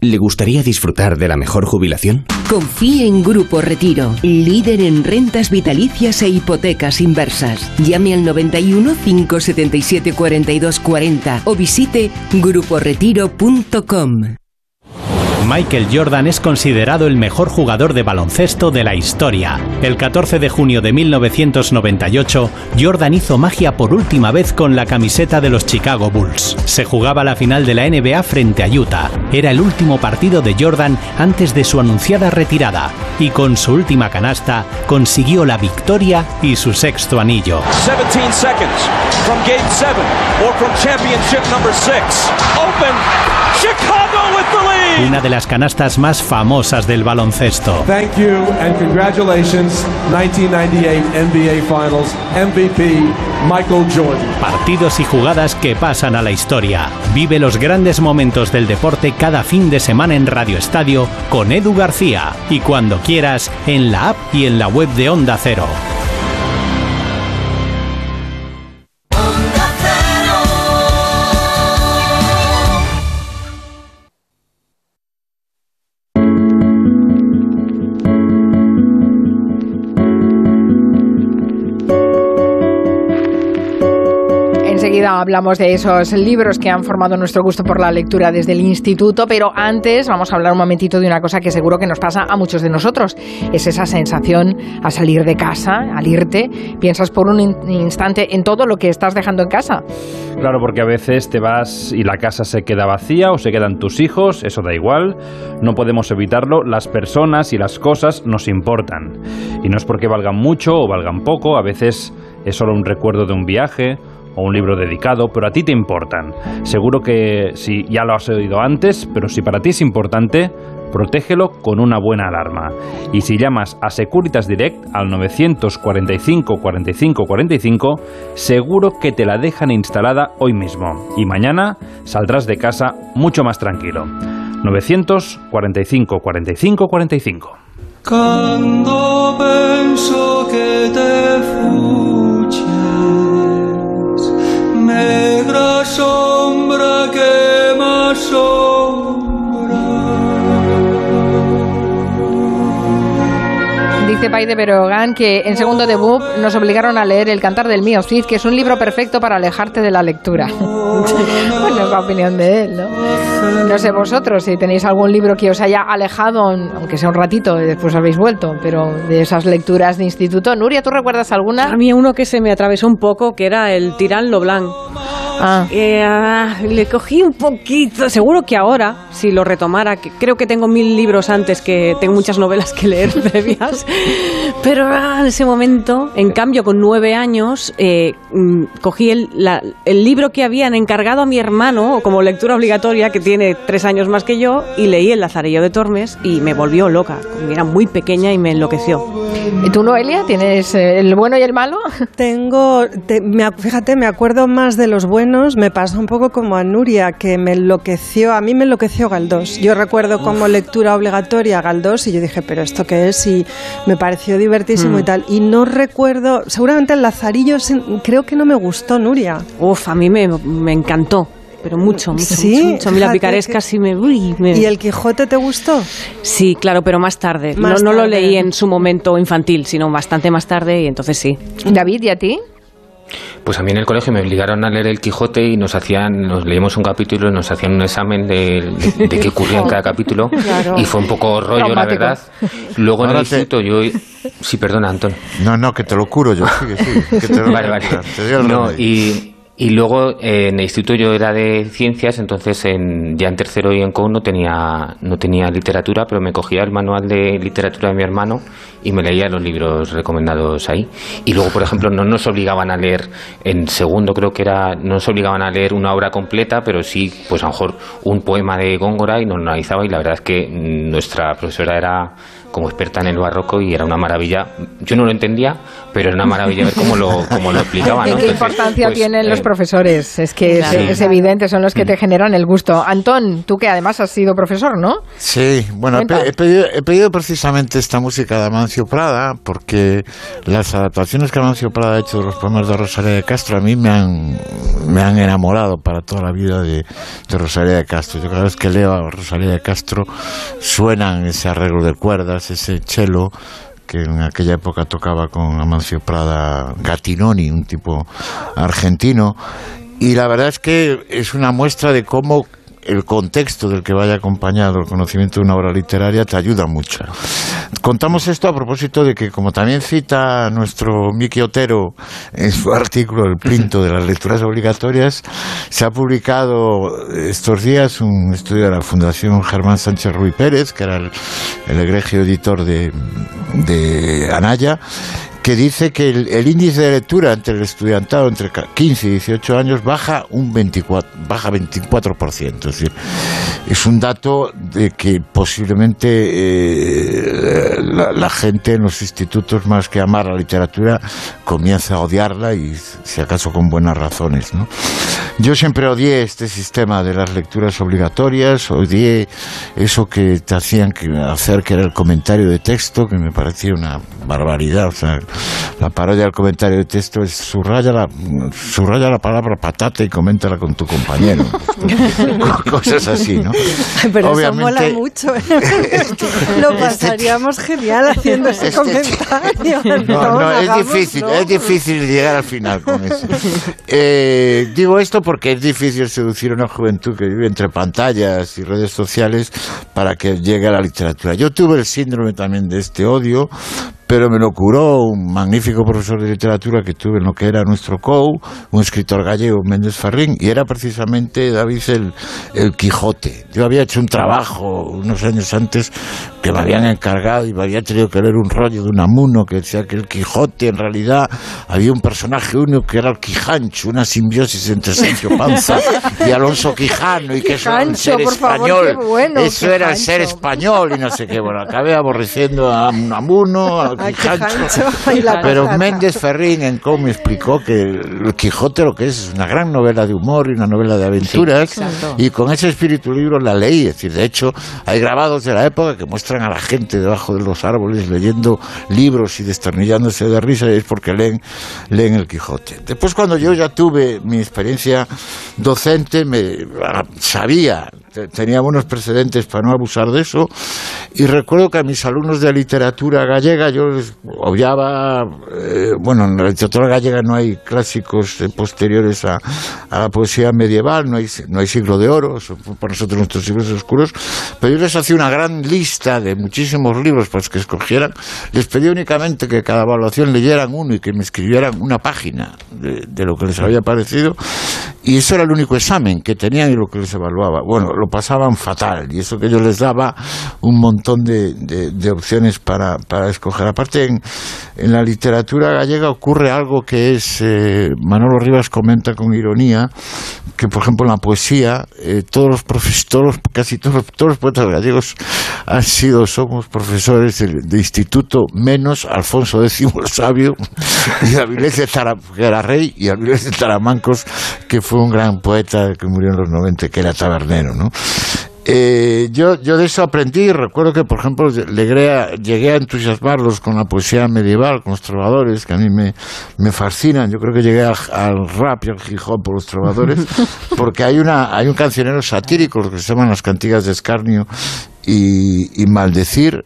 ¿Le gustaría disfrutar de la mejor jubilación? Confíe en Grupo Retiro, líder en rentas vitalicias e hipotecas inversas. Llame al 91 577 42 40 o visite gruporetiro.com. Michael Jordan es considerado el mejor jugador de baloncesto de la historia. El 14 de junio de 1998, Jordan hizo magia por última vez con la camiseta de los Chicago Bulls. Se jugaba la final de la NBA frente a Utah. Era el último partido de Jordan antes de su anunciada retirada y con su última canasta consiguió la victoria y su sexto anillo. 17 seconds from game 7 or from championship number 6. Open. Chicago with the lead. Una de las canastas más famosas del baloncesto. Thank you and congratulations, 1998 NBA Finals MVP Michael Jordan. Partidos y jugadas que pasan a la historia. Vive los grandes momentos del deporte cada fin de semana en Radio Estadio con Edu García y cuando quieras en la app y en la web de Onda Cero. Hablamos de esos libros que han formado nuestro gusto por la lectura desde el instituto, pero antes vamos a hablar un momentito de una cosa que seguro que nos pasa a muchos de nosotros. Es esa sensación a salir de casa, al irte, piensas por un in- instante en todo lo que estás dejando en casa. Claro, porque a veces te vas y la casa se queda vacía o se quedan tus hijos, eso da igual, no podemos evitarlo, las personas y las cosas nos importan. Y no es porque valgan mucho o valgan poco, a veces es solo un recuerdo de un viaje o un libro dedicado, pero a ti te importan. Seguro que si ya lo has oído antes, pero si para ti es importante, protégelo con una buena alarma. Y si llamas a Securitas Direct al 945 45 45, seguro que te la dejan instalada hoy mismo. Y mañana saldrás de casa mucho más tranquilo. 945 45 45. Quando penso che te fugges, negra Dice Pai de Berogán que en segundo de BUP nos obligaron a leer El cantar del mío Cid, que es un libro perfecto para alejarte de la lectura. bueno, es la opinión de él, ¿no? No sé vosotros si tenéis algún libro que os haya alejado, aunque sea un ratito y después habéis vuelto, pero de esas lecturas de instituto. Nuria, ¿tú recuerdas alguna? A mí uno que se me atravesó un poco, que era el Tirán Loblanc. Ah. Eh, ah, le cogí un poquito. Seguro que ahora, si lo retomara, que creo que tengo mil libros antes, que tengo muchas novelas que leer previas. Pero ah, en ese momento, en cambio, con nueve años, eh, mm, cogí el, la- el libro que habían encargado a mi hermano como lectura obligatoria, que tiene tres años más que yo, y leí El Lazarillo de Tormes y me volvió loca. Era muy pequeña y me enloqueció. ¿Y tú, Noelia, tienes eh, el bueno y el malo? Tengo, te- me fíjate, me acuerdo más de los buenos, me pasa un poco como a Nuria, que me enloqueció, a mí me enloqueció Galdós. Yo recuerdo como lectura obligatoria Galdós y yo dije, pero ¿esto qué es? Y me pareció divertísimo Mm. y tal. Y no recuerdo, seguramente el Lazarillo creo que no me gustó, Nuria. Uf, a mí me, me encantó. Pero mucho, mucho, Sí, mucho, mucho. A mí la picaresca que- sí me, uy, me- ¿Y el Quijote te gustó? Sí, claro, pero más tarde. Más no, no lo leí en su momento infantil, sino bastante más tarde y entonces sí. David, ¿y a ti? Pues a mí en el colegio me obligaron a leer el Quijote y nos hacían, nos leímos un capítulo y nos hacían un examen de, de, de qué ocurría en cada capítulo Claro. y fue un poco rollo, la Traumático. verdad. Luego en el te- instituto yo... Sí, perdona, Antón. No, no, que te lo curo yo. Sigue, sigue, que te lo Vale, vale. Te doy el No, y, y luego en el instituto yo era de ciencias, entonces en, ya en tercero y en COU no tenía, no tenía literatura, pero me cogía el manual de literatura de mi hermano y me leía los libros recomendados ahí. Y luego, por ejemplo, no nos obligaban a leer, en segundo creo que era, no nos obligaban a leer una obra completa, pero sí, pues a lo mejor un poema de Góngora y nos lo analizaba y la verdad es que nuestra profesora era como experta en el barroco y era una maravilla. Yo no lo entendía, pero era una maravilla ver cómo lo, cómo lo explicaba. ¿no? ¿Qué Entonces, importancia pues, tienen los eh, profesores? Es que es, Claro. es evidente, son los que te generan el gusto. Antón, tú que además has sido profesor, ¿no? Sí, bueno, he pedido, he pedido precisamente esta música de Amancio Prada porque las adaptaciones que Amancio Prada ha hecho de los poemas de Rosalía de Castro a mí me han, me han enamorado para toda la vida de, de Rosalía de Castro. Yo cada vez que leo a Rosalía de Castro suenan ese arreglo de cuerdas, ese cello que en aquella época tocaba con Amancio Prada Gattinoni, un tipo argentino. Y la verdad es que es una muestra de cómo el contexto del que vaya acompañado el conocimiento de una obra literaria te ayuda mucho. Contamos esto a propósito de que, como también cita nuestro Miki Otero en su artículo El Plinto de las lecturas obligatorias, se ha publicado estos días un estudio de la Fundación Germán Sánchez Ruy Pérez, que era el, egregio editor de, Anaya, que dice que el, índice de lectura entre el estudiantado entre ca- 15 y 18 años baja un 24, baja 24%. Es decir, es un dato de que posiblemente eh, la, la gente en los institutos, más que amar la literatura, comienza a odiarla y, si acaso, con buenas razones. ¿no? Yo siempre odié este sistema de las lecturas obligatorias, odié eso que te hacían que hacer, que era el comentario de texto, que me parecía una barbaridad. O sea, la parodia del comentario de texto es subraya la, subraya la palabra patata y coméntala con tu compañero. Cosas así, ¿no? Pero Obviamente- eso mola mucho. Lo pasaríamos genial haciendo ese comentario. No, no, es difícil, no. es difícil llegar al final con eso. Eh, digo esto porque es difícil seducir a una juventud que vive entre pantallas y redes sociales para que llegue a la literatura. Yo tuve el síndrome también de este odio, pero me lo curó un magnífico profesor de literatura que tuve en lo que era nuestro COU, un escritor gallego, Méndez Ferrín, y era precisamente, David, el, el Quijote. Yo había hecho un trabajo unos años antes que me habían encargado y me había tenido que leer un rollo de Unamuno que decía que el Quijote en realidad había un personaje único que era el Quijancho, una simbiosis entre Sancho Panza y Alonso Quijano y que eso era el Quijancho, ser favor, español. bueno, eso era el ser Quijancho. español y no sé qué. Bueno, acabé aborreciendo a Unamuno, al Al Quijancho. Quijancho Pero. Méndez Ferrín en cómo me explicó que el Quijote lo que es es una gran novela de humor y una novela de aventuras Sí, y con ese espíritu libro la leí, es decir, de hecho hay grabados de la época que muestran encuentran a la gente debajo de los árboles leyendo libros y desternillándose de risa es porque leen, leen el Quijote. Después cuando yo ya tuve mi experiencia docente, me ah, sabía tenía buenos precedentes para no abusar de eso. Y recuerdo que a mis alumnos de literatura gallega yo les obviaba, eh, bueno, en la literatura gallega no hay clásicos eh, posteriores a, la poesía medieval, no hay, no hay siglo de oro, son para nosotros nuestros siglos oscuros, pero yo les hacía una gran lista de muchísimos libros para los que escogieran. Les pedí únicamente que cada evaluación leyeran uno y que me escribieran una página de, de lo que les había parecido. Y eso era el único examen que tenían y lo que les evaluaba. Bueno, lo pasaban fatal y eso que yo les daba un montón de, de, opciones para, para, escoger. Aparte, en, en, la literatura gallega ocurre algo que es, eh, Manolo Rivas comenta con ironía, que por ejemplo en la poesía, eh, todos los profesores, casi todos, todos los poetas gallegos han sido, somos profesores de, instituto, menos Alfonso X el Sabio y Avilés de que era rey, y Avilés de Taramancos, que fue un gran poeta que murió en los 90, que era tabernero, ¿no? Eh, yo, yo de eso aprendí, recuerdo que, por ejemplo, llegué a, llegué a entusiasmarlos con la poesía medieval, con los trovadores, que a mí me, me fascinan. Yo creo que llegué al, rap y al hip hop por los trovadores, porque hay, una, hay un cancionero satírico, que se llaman las cantigas de escarnio y, y maldecir,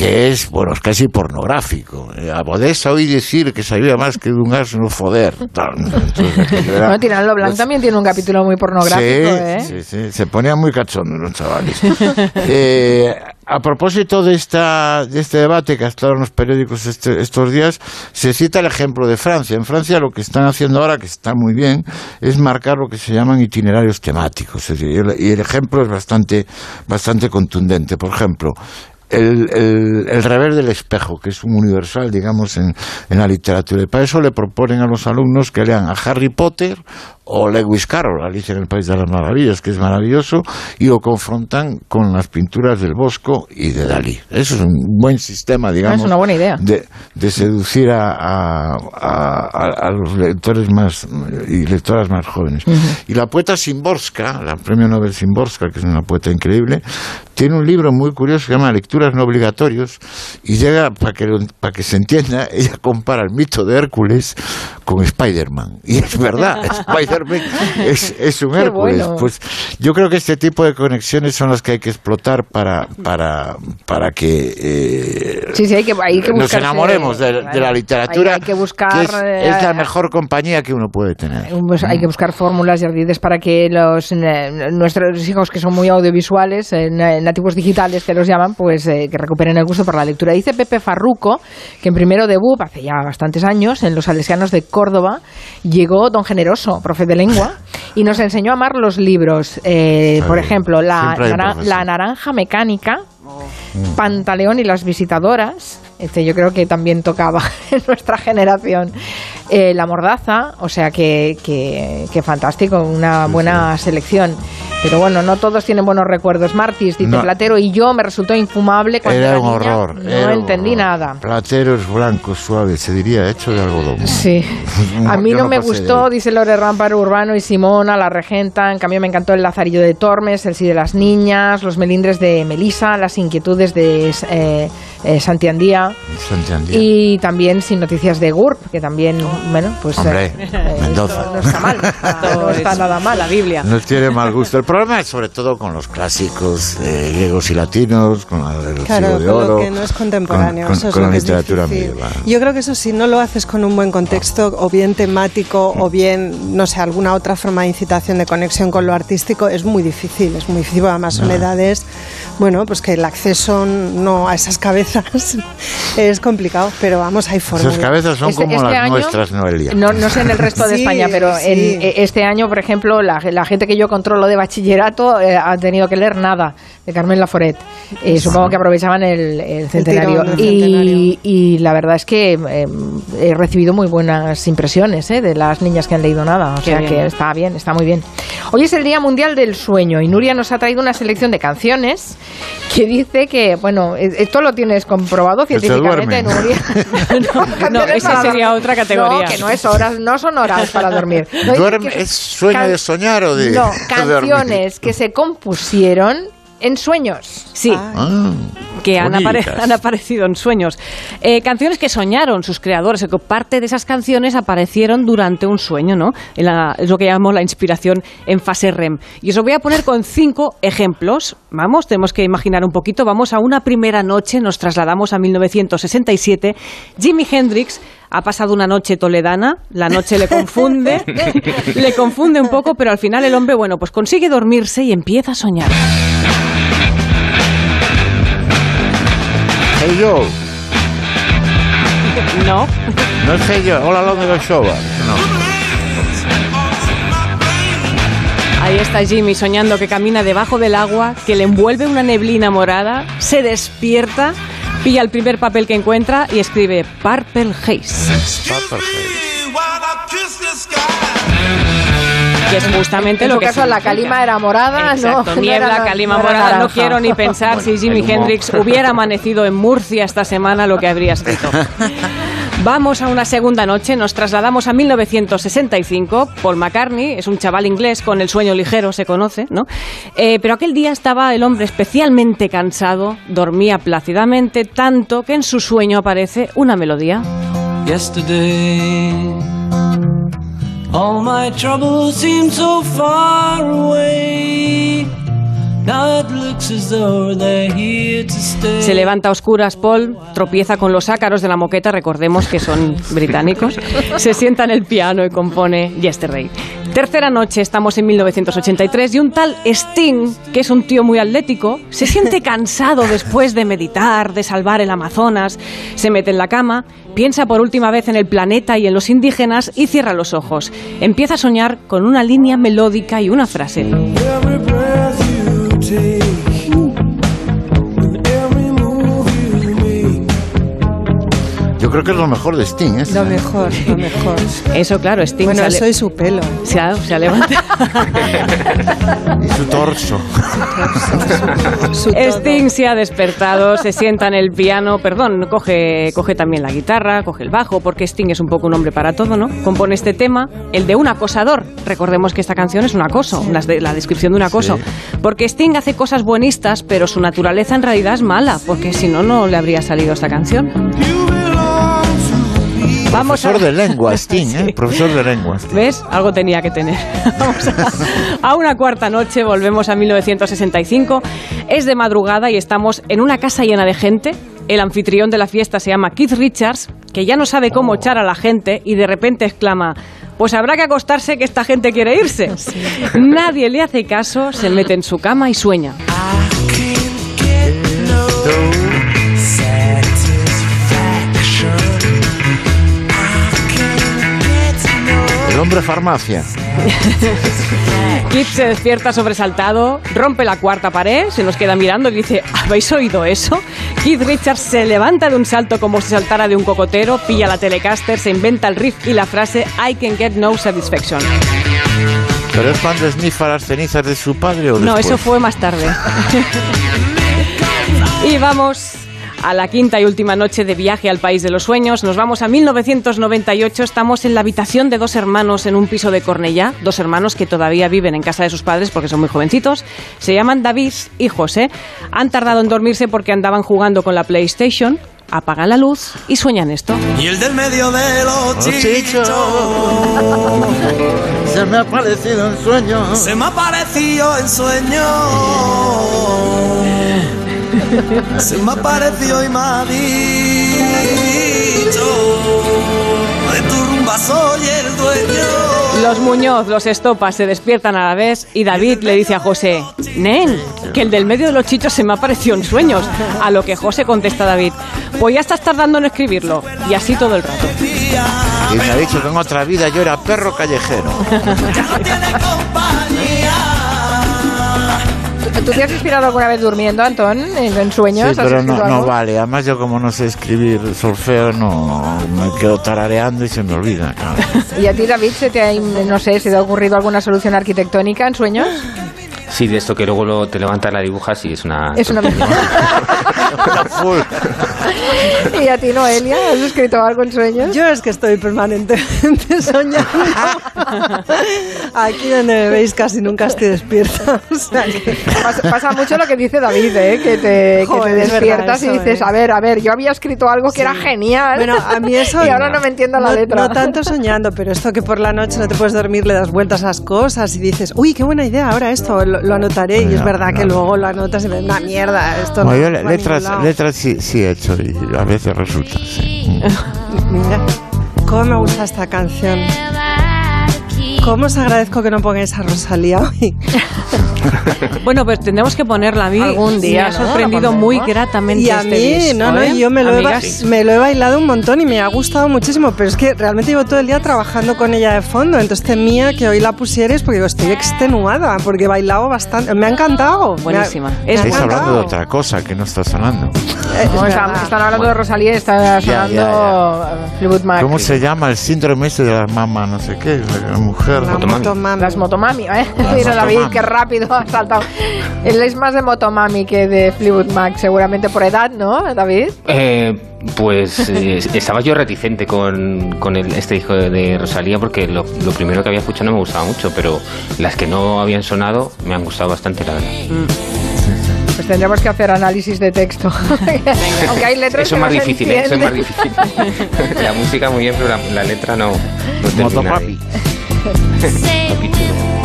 que es, bueno, es casi pornográfico. Eh, a Bodesa oí decir que sabía más que de un no foder. no, Tirando Blanc también tiene un capítulo muy pornográfico, ¿eh? Sí, sí, se ponían muy cachondos los chavales. eh, a propósito de, esta, de este debate que ha estado en los periódicos este, estos días, se cita el ejemplo de Francia. En Francia lo que están haciendo ahora, que está muy bien, es marcar lo que se llaman itinerarios temáticos. y el ejemplo es bastante, bastante contundente. Por ejemplo, el, el, el, rever del espejo, que es un universal, digamos, en, en la literatura. Y para eso le proponen a los alumnos que lean a Harry Potter o Lewis Carroll, Alicia en el País de las Maravillas, que es maravilloso, y lo confrontan con las pinturas del Bosco y de Dalí. Eso es un buen sistema, digamos, una buena idea. De, de, seducir a, a, a, los lectores más y lectoras más jóvenes. Y la poeta Simborska, la premio Nobel Simborska, que es una poeta increíble, tiene un libro muy curioso que se llama Lecturas no obligatorios y llega, para que, para que se entienda, ella compara el mito de Hércules con Spider-Man. Y es verdad, Es, es un Hércules. Pues yo creo que este tipo de conexiones son las que hay que explotar para, para, para que, eh, sí, sí, hay que, hay que nos enamoremos de, la literatura. Hay, que buscar. es, la eh, mejor compañía que uno puede tener. Pues hay que buscar fórmulas y ardides para que los eh, nuestros hijos que son muy audiovisuales, nativos digitales que los llaman, pues que recuperen el gusto por la lectura. Dice Pepe Farruco que en primero de BUP, hace ya bastantes años, en los Salesianos de Córdoba, llegó don Generoso, profe de lengua, y nos enseñó a amar los libros. Eh, por ejemplo, la, la Naranja Mecánica, mm. Pantaleón y las Visitadoras. Este yo creo que también tocaba en nuestra generación. Eh, la Mordaza, o sea que, que, fantástico, una buena selección. Pero bueno, no todos tienen buenos recuerdos. Martis, dice Platero, y yo me resultó infumable cuando era, un horror. No entendí nada. Plateros blancos, suaves, se diría, hecho de algodón. Sí. A mí no, me gustó, dice Lore Ramparo Urbano y Simona, la regenta. En cambio, me encantó el Lazarillo de Tormes, el Sí de las Niñas, los melindres de Melisa, las inquietudes de eh, eh, Santiandía. Y también Sin Noticias de GURP, que también, bueno, pues. Hombre, eh, Mendoza. No, está mal, no está nada mal la Biblia. No tiene mal gusto. El problema es sobre todo con los clásicos eh, griegos y latinos, con el claro, de oro. Con lo que no es contemporáneo. Con, eso con, es la literatura medieval. Yo creo que eso si no lo haces con un buen contexto, o bien temático, o bien, no sé, alguna otra forma de incitación de conexión con lo artístico, es muy difícil. Es muy difícil, además son edades, bueno, pues que el acceso no a esas cabezas es complicado, pero vamos, hay formas. Esas cabezas son este, como este las nuestras, Noelia. No, no sé en el resto de España, pero en, eh, este año, por ejemplo, la, la, gente que yo controlo de bachillerato eh, ha tenido que leer nada de Carmen Laforet. Eh, supongo que aprovechaban el, centenario. y, y, la verdad es que he recibido muy buenas impresiones de las niñas que han leído nada. O sea que está bien, está muy bien. Hoy es el Día Mundial del Sueño y Nuria nos ha traído una selección de canciones que dice que, bueno, esto lo tienes comprobado científicamente, Nuria. no, esa sería otra categoría. No, que no, es horas, no son horas para dormir. ¿Es sueño de soñar o de.? No, canciones que se compusieron en sueños. Sí. Ah, que han, apare- bonitas. han aparecido en sueños. Eh, canciones que soñaron sus creadores, que parte de esas canciones aparecieron durante un sueño, ¿no? En la- es lo que llamamos la inspiración en fase REM. Y os lo voy a poner con cinco ejemplos. Vamos, tenemos que imaginar un poquito. Vamos a una primera noche, nos trasladamos a 1967. Jimi Hendrix ha pasado una noche toledana, la noche le confunde, le confunde un poco, pero al final el hombre, bueno, pues consigue dormirse y empieza a soñar. Hey yo, No, no es Hey yo, hola Lonely Show. No. Ahí está Jimmy soñando que camina debajo del agua, que le envuelve una neblina morada, se despierta, pilla el primer papel que encuentra y escribe Purple Haze, que es justamente En lo su que caso, la calima era morada, Exacto, no. niebla, no era- calima no morada. No quiero ni pensar si Jimi. Hendrix hubiera amanecido en Murcia esta semana lo que habría escrito. Vamos a una segunda noche, nos trasladamos a 1965. Paul McCartney es un chaval inglés con el sueño ligero, se conoce, ¿no? Eh, pero aquel día estaba el hombre especialmente cansado, dormía plácidamente, tanto que en su sueño aparece una melodía. Se levanta a oscuras Paul, tropieza con los ácaros de la moqueta, recordemos que son británicos, se sienta en el piano y compone Yesterday. Tercera noche, estamos en 1983 y un tal Sting, que es un tío muy atlético, se siente cansado después de meditar, de salvar el Amazonas, se mete en la cama, piensa por última vez en el planeta y en los indígenas y cierra los ojos. Empieza a soñar con una línea melódica y una frase. Every breath you take, Yo creo que es lo mejor de Sting, ¿eh? Lo mejor, lo mejor. Eso, claro, Sting Bueno, se, ha le- eso y su pelo. se ha- se ha levantado. Y su torso. Su todo. Sting se ha despertado, se sienta en el piano, perdón, coge, coge también la guitarra, coge el bajo, porque Sting es un poco un hombre para todo, ¿no? Compone este tema, el de un acosador. Recordemos que esta canción es un acoso, la, la descripción de un acoso. Porque Sting hace cosas buenistas, pero su naturaleza en realidad es mala, porque si no, no le habría salido esta canción. Vamos a... Profesor de lengua, Sting, ¿eh? Profesor de lengua. ¿Ves? Algo tenía que tener. Vamos a, a una cuarta noche, volvemos a 1965. Es de madrugada y estamos en una casa llena de gente. El anfitrión de la fiesta se llama Keith Richards, que ya no sabe cómo echar a la gente y de repente exclama, pues habrá que acostarse que esta gente quiere irse. Nadie le hace caso, se mete en su cama y sueña. El hombre farmacia. Keith se despierta sobresaltado, rompe la cuarta pared, se nos queda mirando y dice, ¿habéis oído eso? Keith Richards se levanta de un salto como si saltara de un cocotero, pilla la Telecaster, se inventa el riff y la frase I can get no satisfaction. ¿Pero es cuando esnifa las cenizas de su padre o No, después? eso fue más tarde. y vamos a la quinta y última noche de viaje al país de los sueños. Nos vamos a 1998. Estamos en la habitación de dos hermanos en un piso de Cornellá. Dos hermanos que todavía viven en casa de sus padres porque son muy jovencitos. Se llaman David y José. Han tardado en dormirse porque andaban jugando con la PlayStation. Apagan la luz y sueñan esto. Y el del medio de los Los chichos. Se me ha parecido en sueño. Se me ha parecido en sueño. Se me ha parecido y me ha dicho. De tu rumba soy el dueño. Los Muñoz, los Estopas se despiertan a la vez y David le dice a José, Nen, que el del medio de los chichos se me apareció en sueños. A lo que José contesta a David, pues ya estás tardando en escribirlo. Y así todo el rato. Y me ha dicho que en otra vida yo era perro callejero. ¿Tú te has inspirado alguna vez durmiendo, Antón, en, en sueños? Sí, ¿Has pero no, no vale. Además yo como no sé escribir solfeo, no me quedo tarareando y se me olvida. claro. ¿Y a ti, David, se te ha, no sé, se te ha ocurrido alguna solución arquitectónica en sueños? Sí, de esto que luego lo- te levantas, la dibujas y es una... Es una ¿Y a ti, Noelia? ¿Has escrito algo en sueños? Yo es que estoy permanentemente soñando. Aquí donde me veis casi nunca estoy despierta. O sea que- Pasa, pasa mucho lo que dice David, ¿eh? que te, que Joder, te verdad despiertas y dices, ¿eh? a ver, a ver, yo había escrito algo que era genial. Bueno, a mí eso. y ahora no me entiendo la no- letra. No tanto soñando, pero esto que por la noche no te puedes dormir, le das vueltas a las cosas y dices, uy, qué buena idea, ahora esto lo, lo anotaré. Y es No, verdad que no. luego lo anotas y ves, una mierda, esto no. yo letras, lado". letras sí, sí he hecho y a veces resulta. sí. Mira, cómo me gusta esta canción. ¿Cómo os agradezco que no pongáis a Rosalía hoy? Bueno, pues tendremos que ponerla a mí. Algún día, Me ha ¿no? sorprendido La muy gratamente Y a este mí, disco, no, no, ¿eh? yo me lo, he, ba- Amigas. me lo he bailado un montón y me ha gustado muchísimo, pero es que realmente llevo todo el día trabajando con ella de fondo, entonces temía que hoy la pusierais porque digo, estoy extenuada, porque he bailado bastante, me ha encantado. Buenísima. ha Estáis encantado. hablando de otra cosa que no está sonando. Eh, no, están, están hablando de Rosalía y está Ya, sonando ya, eh, Fleetwood Mac. ¿Cómo se llama el síndrome ese de la mamá, no sé qué, la mujer? La motomami. Las motomami, ¿eh? Las Mira David, qué rápido ha saltado. Él es más de motomami que de Fleetwood Mac, seguramente por edad, ¿no, David? Eh, pues eh, estaba yo reticente con, con el- este disco de, de Rosalía porque lo, lo primero que había escuchado no me gustaba mucho, pero las que no habían sonado me han gustado bastante, la verdad. Pues tendremos que hacer análisis de texto. Aunque hay letras Eso que es más no se difícil, ¿eh? eso es más difícil. la música muy bien, pero la, la letra no, no.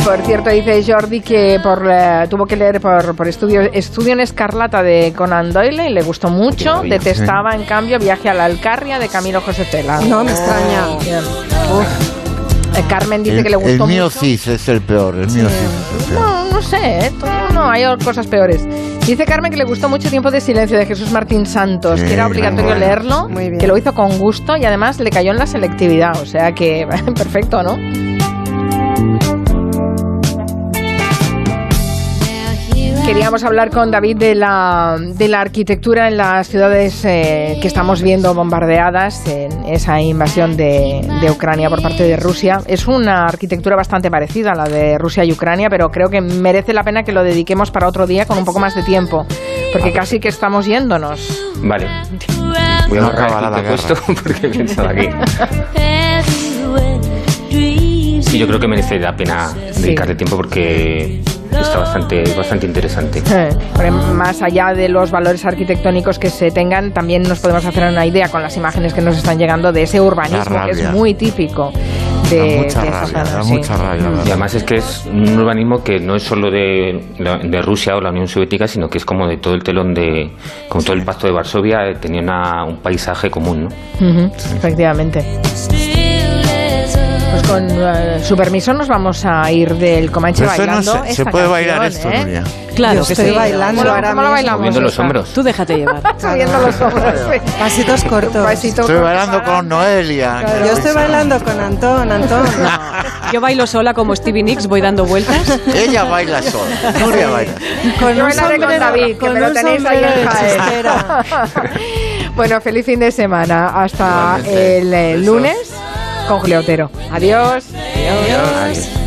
Por cierto, dice Jordi que por, eh, tuvo que leer por, por estudio, estudio en Escarlata de Conan Doyle y le gustó mucho. Detestaba, en cambio, Viaje a la Alcarria de Camilo José Cela. No me extraña. Bien. Uf. Eh, Carmen dice El, que le el gustó mío mucho. cis es el peor, el mío cis es el peor. No, no sé, ¿eh? Todo- no, hay cosas peores. Dice Carmen que le gustó mucho Tiempo de Silencio de Jesús Martín Santos, Sí, que era obligatorio bueno. leerlo, Muy bien. que lo hizo con gusto y además le cayó en la selectividad, o sea que perfecto, ¿no? Queríamos hablar con David de la, de la arquitectura en las ciudades eh, que estamos viendo bombardeadas en esa invasión de, de Ucrania por parte de Rusia. Es una arquitectura bastante parecida a la de Rusia y Ucrania, pero creo que merece la pena que lo dediquemos para otro día con un poco más de tiempo, porque casi que estamos yéndonos. Vale. Voy a No borrar acabará el la que he puesto porque pensaba que... Sí, yo creo que merece la pena dedicarle tiempo porque está bastante, bastante interesante. Eh, más allá de los valores arquitectónicos que se tengan, también nos podemos hacer una idea con las imágenes que nos están llegando de ese urbanismo que es muy típico de, Da mucha de esta rabia, zona, da sí. mucha rabia. la Y además es que es un urbanismo que no es solo de, Rusia o la Unión Soviética, sino que es como de todo el telón de, como todo el pacto de Varsovia, eh, tenía una- un paisaje común, ¿no? Efectivamente. Pues con eh, su permiso nos vamos a ir del Comanche Pero eso no bailando. se, esta se puede bailar canción, esto, ¿eh? Nuria. Claro Yo que estoy sí. bailando ¿Cómo, ahora cómo lo mismo. bailamos? Moviendo los hombros. Tú déjate llevar. Moviendo los hombros. sí. Pasitos cortos. Pasito Estoy corto bailando para- con Noelia. Yo estoy bailando con Antón, Antón. Yo bailo sola como Stevie Nicks, voy dando vueltas. Ella baila sola. Nuria baila. Con Yo un bailaré con sombrero- David, que con me lo tenéis ahí sombrero en Jaén. bueno, feliz fin de semana. Hasta Igualmente. el eh, lunes con Julio Otero. Adiós. Adiós.